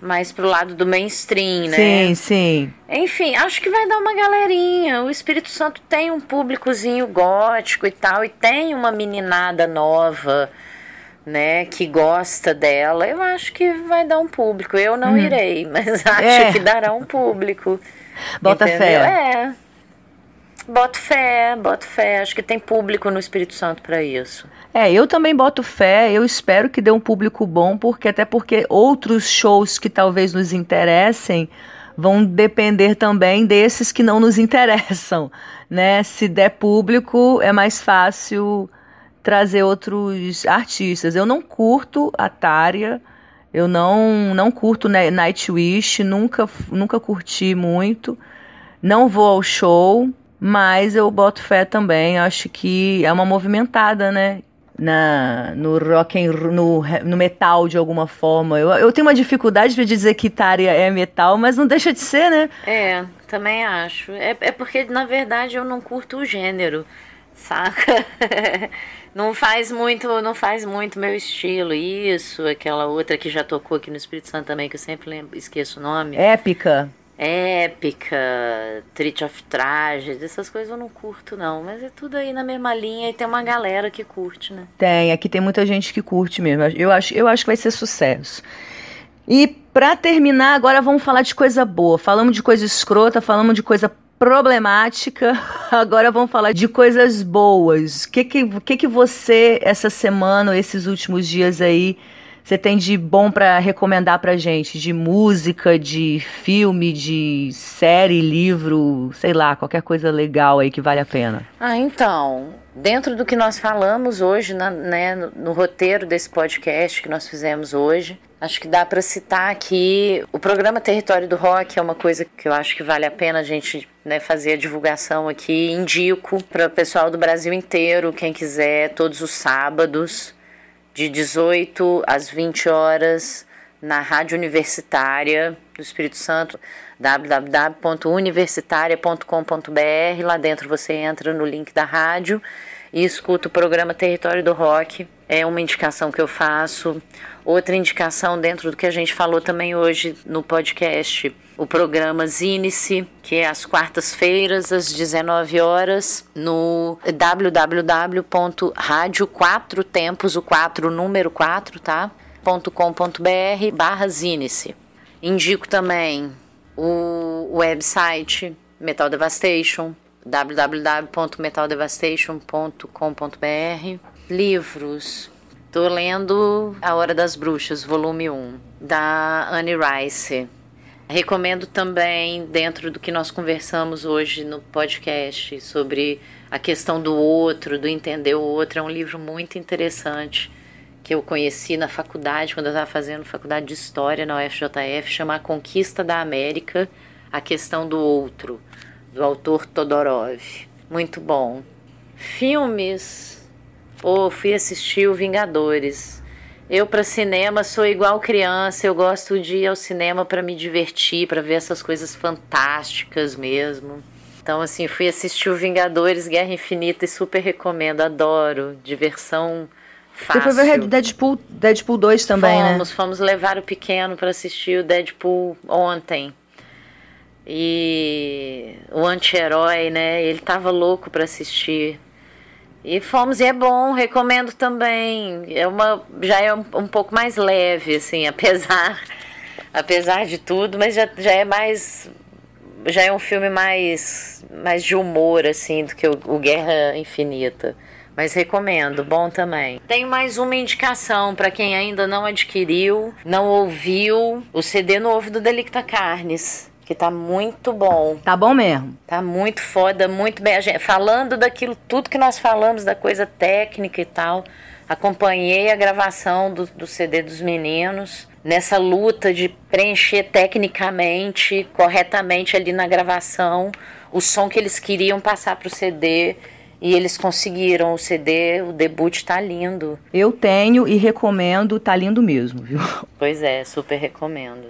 mais pro lado do mainstream, né? Sim, sim. Enfim, acho que vai dar uma galerinha. O Espírito Santo tem um públicozinho gótico e tal, e tem uma meninada nova, né, que gosta dela. Eu acho que vai dar um público. Eu não hum. irei, mas acho é. que dará um público. Bota entendeu? fé. É. Boto fé, boto fé. Acho que tem público no Espírito Santo para isso. É, eu também boto fé, eu espero que dê um público bom, porque até porque outros shows que talvez nos interessem vão depender também desses que não nos interessam, né? Se der público, é mais fácil trazer outros artistas. Eu não curto a Tária, eu não não curto Nightwish, nunca nunca curti muito. Não vou ao show, mas eu boto fé também, acho que é uma movimentada, né? na, no rock and, no, no metal de alguma forma. Eu, eu tenho uma dificuldade de dizer que Tária é metal, mas não deixa de ser, né? É, também acho. É, é porque, na verdade, eu não curto o gênero, saca? não faz muito, não faz muito meu estilo. Isso, aquela outra que já tocou aqui no Espírito Santo também, que eu sempre lembro, esqueço o nome. Épica épica, Treat of Trajes, essas coisas eu não curto não, mas é tudo aí na mesma linha e tem uma galera que curte, né? Tem, aqui tem muita gente que curte mesmo. Eu acho, eu acho que vai ser sucesso. E para terminar, agora vamos falar de coisa boa. Falamos de coisa escrota, falamos de coisa problemática. Agora vamos falar de coisas boas. O que que, que que você essa semana, esses últimos dias aí você tem de bom para recomendar pra gente? De música, de filme, de série, livro, sei lá, qualquer coisa legal aí que vale a pena. Ah, então, dentro do que nós falamos hoje, na, né, no, no roteiro desse podcast que nós fizemos hoje, Acho que dá para citar aqui o programa Território do Rock é uma coisa que eu acho que vale a pena a gente né, fazer a divulgação aqui. Indico para o pessoal do Brasil inteiro, quem quiser, todos os sábados de 18 às 20 horas na Rádio Universitária do Espírito Santo, www.universitaria.com.br. Lá dentro você entra no link da rádio e escuta o programa Território do Rock. É uma indicação que eu faço. Outra indicação dentro do que a gente falou também hoje no podcast, o programa Zinice, que é às quartas-feiras, às 19 horas, no www.radio 4 tempos, o 4, número 4, tá? .com.br barra Zinice. Indico também o website Metal Devastation, www.metaldevastation.com.br. Livros. Tô lendo A Hora das Bruxas, volume 1, da Anne Rice. Recomendo também, dentro do que nós conversamos hoje no podcast, sobre a questão do outro, do entender o outro. É um livro muito interessante que eu conheci na faculdade, quando eu estava fazendo faculdade de História na UFJF, chama A Conquista da América, a questão do outro, do autor Todorov. Muito bom. Filmes. Pô, fui assistir o Vingadores. Eu para cinema sou igual criança, eu gosto de ir ao cinema para me divertir, para ver essas coisas fantásticas mesmo. Então assim, fui assistir o Vingadores Guerra Infinita e super recomendo, adoro, diversão fácil. Você foi ver Deadpool, Deadpool 2 também, fomos, né? Fomos, fomos levar o pequeno para assistir o Deadpool ontem. E o anti-herói, né? Ele tava louco para assistir. E fomos é bom, recomendo também. É uma já é um, um pouco mais leve assim, apesar apesar de tudo, mas já, já é mais já é um filme mais mais de humor assim do que o, o Guerra Infinita. Mas recomendo, bom também. Tenho mais uma indicação para quem ainda não adquiriu, não ouviu o CD novo do Delicta Carnes que tá muito bom. Tá bom mesmo. Tá muito foda, muito bem. Gente, falando daquilo, tudo que nós falamos, da coisa técnica e tal. Acompanhei a gravação do, do CD dos meninos nessa luta de preencher tecnicamente, corretamente ali na gravação, o som que eles queriam passar pro CD. E eles conseguiram o CD, o debut tá lindo. Eu tenho e recomendo, tá lindo mesmo, viu? Pois é, super recomendo.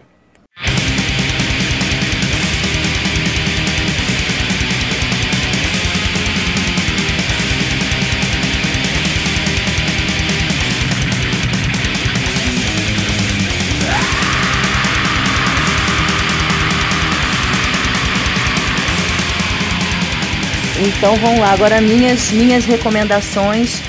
Então vamos lá, agora minhas, minhas recomendações.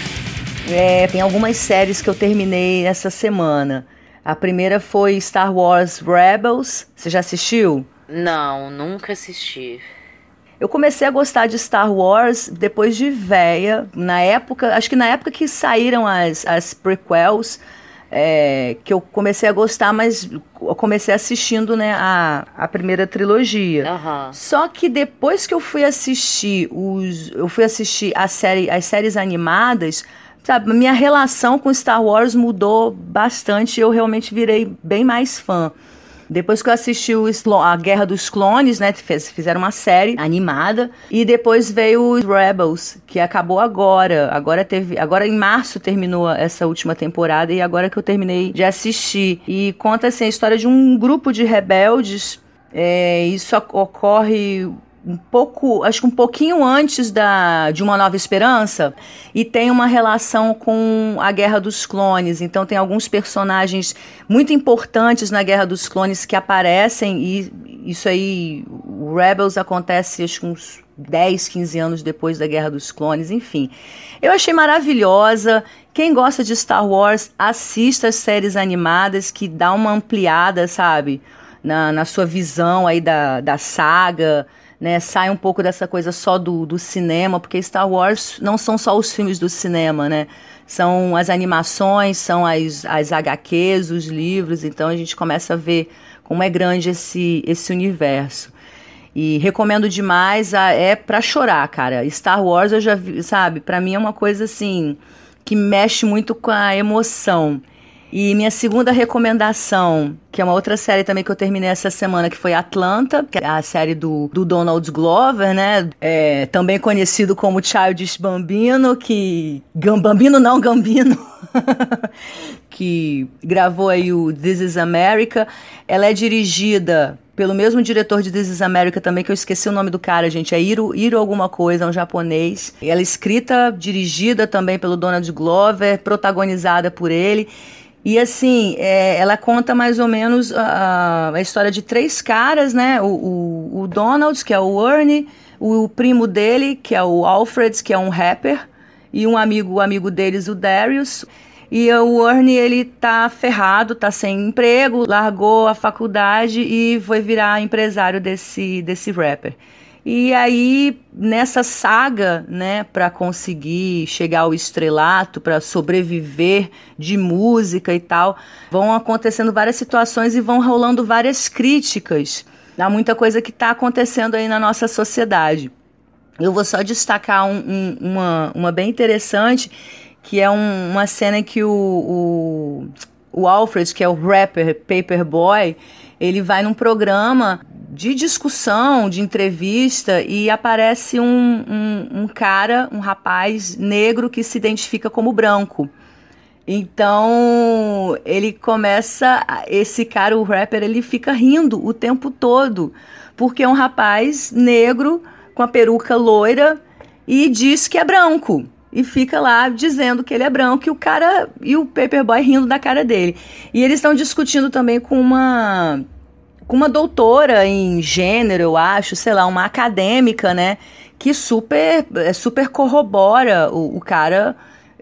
É, tem algumas séries que eu terminei essa semana. A primeira foi Star Wars Rebels. Você já assistiu? Não, nunca assisti. Eu comecei a gostar de Star Wars depois de véia, na época, acho que na época que saíram as, as prequels, é, que eu comecei a gostar, mas eu comecei assistindo né, a, a primeira trilogia. Uhum. Só que depois que eu fui assistir os. Eu fui assistir a série, as séries animadas, sabe, minha relação com Star Wars mudou bastante. Eu realmente virei bem mais fã. Depois que eu assisti o, a Guerra dos Clones, né? Fizeram uma série animada. E depois veio o Rebels, que acabou agora. Agora teve. Agora em março terminou essa última temporada e agora que eu terminei de assistir. E conta assim, a história de um grupo de rebeldes. É, isso ocorre um pouco, acho que um pouquinho antes da, de Uma Nova Esperança, e tem uma relação com a Guerra dos Clones. Então tem alguns personagens muito importantes na Guerra dos Clones que aparecem, e isso aí, o Rebels acontece acho que uns 10, 15 anos depois da Guerra dos Clones, enfim. Eu achei maravilhosa. Quem gosta de Star Wars, assista as séries animadas que dá uma ampliada, sabe? Na, na sua visão aí da, da saga né, sai um pouco dessa coisa só do, do cinema, porque Star Wars não são só os filmes do cinema, né? São as animações, são as, as HQs, os livros, então a gente começa a ver como é grande esse, esse universo. E recomendo demais, a, é para chorar, cara. Star Wars eu já vi, sabe, para mim é uma coisa assim que mexe muito com a emoção. E minha segunda recomendação, que é uma outra série também que eu terminei essa semana, que foi Atlanta, que é a série do, do Donald Glover, né? É, também conhecido como Childish Bambino, que... Bambino não, Gambino. que gravou aí o This is America. Ela é dirigida pelo mesmo diretor de This is America também, que eu esqueci o nome do cara, gente, é Iro, Iro alguma coisa, é um japonês. Ela é escrita, dirigida também pelo Donald Glover, protagonizada por ele. E assim, é, ela conta mais ou menos a, a, história de três caras, né? O, o, o Donald, que é o Ernie, o, o, primo dele, que é o Alfred, que é um rapper, e um amigo, o amigo deles, o Darius. E o Ernie, ele tá ferrado, tá sem emprego, largou a faculdade e foi virar empresário desse, desse rapper. E aí, nessa saga, né, para conseguir chegar ao estrelato, para sobreviver de música e tal, vão acontecendo várias situações e vão rolando várias críticas Há muita coisa que está acontecendo aí na nossa sociedade. Eu vou só destacar um, um, uma, uma bem interessante, que é um, uma cena que o, o, o Alfred, que é o rapper Paperboy, ele vai num programa de discussão, de entrevista, e aparece um, um, um cara, um rapaz negro que se identifica como branco. Então, ele começa, esse cara, o rapper, ele fica rindo o tempo todo, porque é um rapaz negro com a peruca loira e diz que é branco. E fica lá dizendo que ele é branco e o cara e o Paperboy rindo da cara dele. E eles estão discutindo também com uma com uma doutora em gênero, eu acho, sei lá, uma acadêmica, né, que super é, super corrobora o, o cara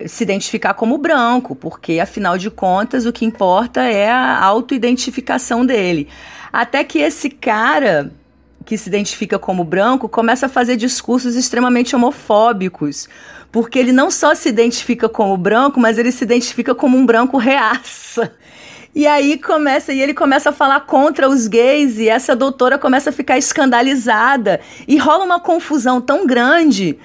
se identificar como branco, porque afinal de contas o que importa é a autoidentificação dele. Até que esse cara que se identifica como branco começa a fazer discursos extremamente homofóbicos, porque ele não só se identifica como branco, mas ele se identifica como um branco reaça. E aí começa, e ele começa a falar contra os gays, e essa doutora começa a ficar escandalizada, e rola uma confusão tão grande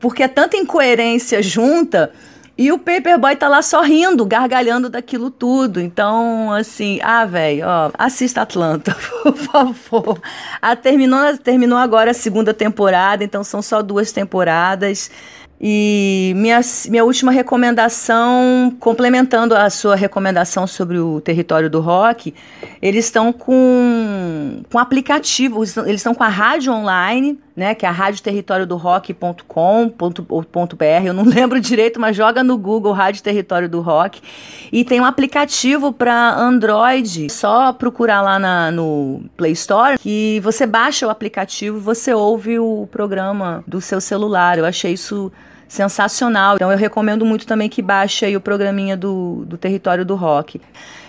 porque é tanta incoerência junta. E o Paperboy tá lá sorrindo, gargalhando daquilo tudo. Então, assim, ah, velho, ó, assista Atlanta, por favor. Ah, terminou, terminou agora a segunda temporada, então são só duas temporadas. E minha, minha última recomendação, complementando a sua recomendação sobre o território do rock, eles estão com, com aplicativo, eles estão com a rádio online, né, que é a radioterritorioDoRock.com.br, eu não lembro direito, mas joga no Google Rádio Território do Rock. E tem um aplicativo para Android, só procurar lá na, no Play Store, que você baixa o aplicativo você ouve o programa do seu celular. Eu achei isso sensacional. Então eu recomendo muito também que baixe aí o programinha do, do Território do Rock.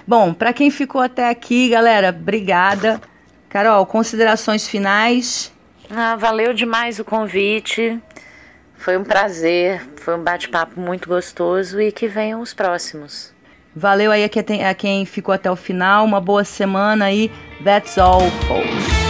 Bom, para quem ficou até aqui, galera, obrigada. Carol, considerações finais? Ah, valeu demais o convite. Foi um prazer, foi um bate-papo muito gostoso e que venham os próximos. Valeu aí a quem, ficou até o final. Uma boa semana e that's all, folks.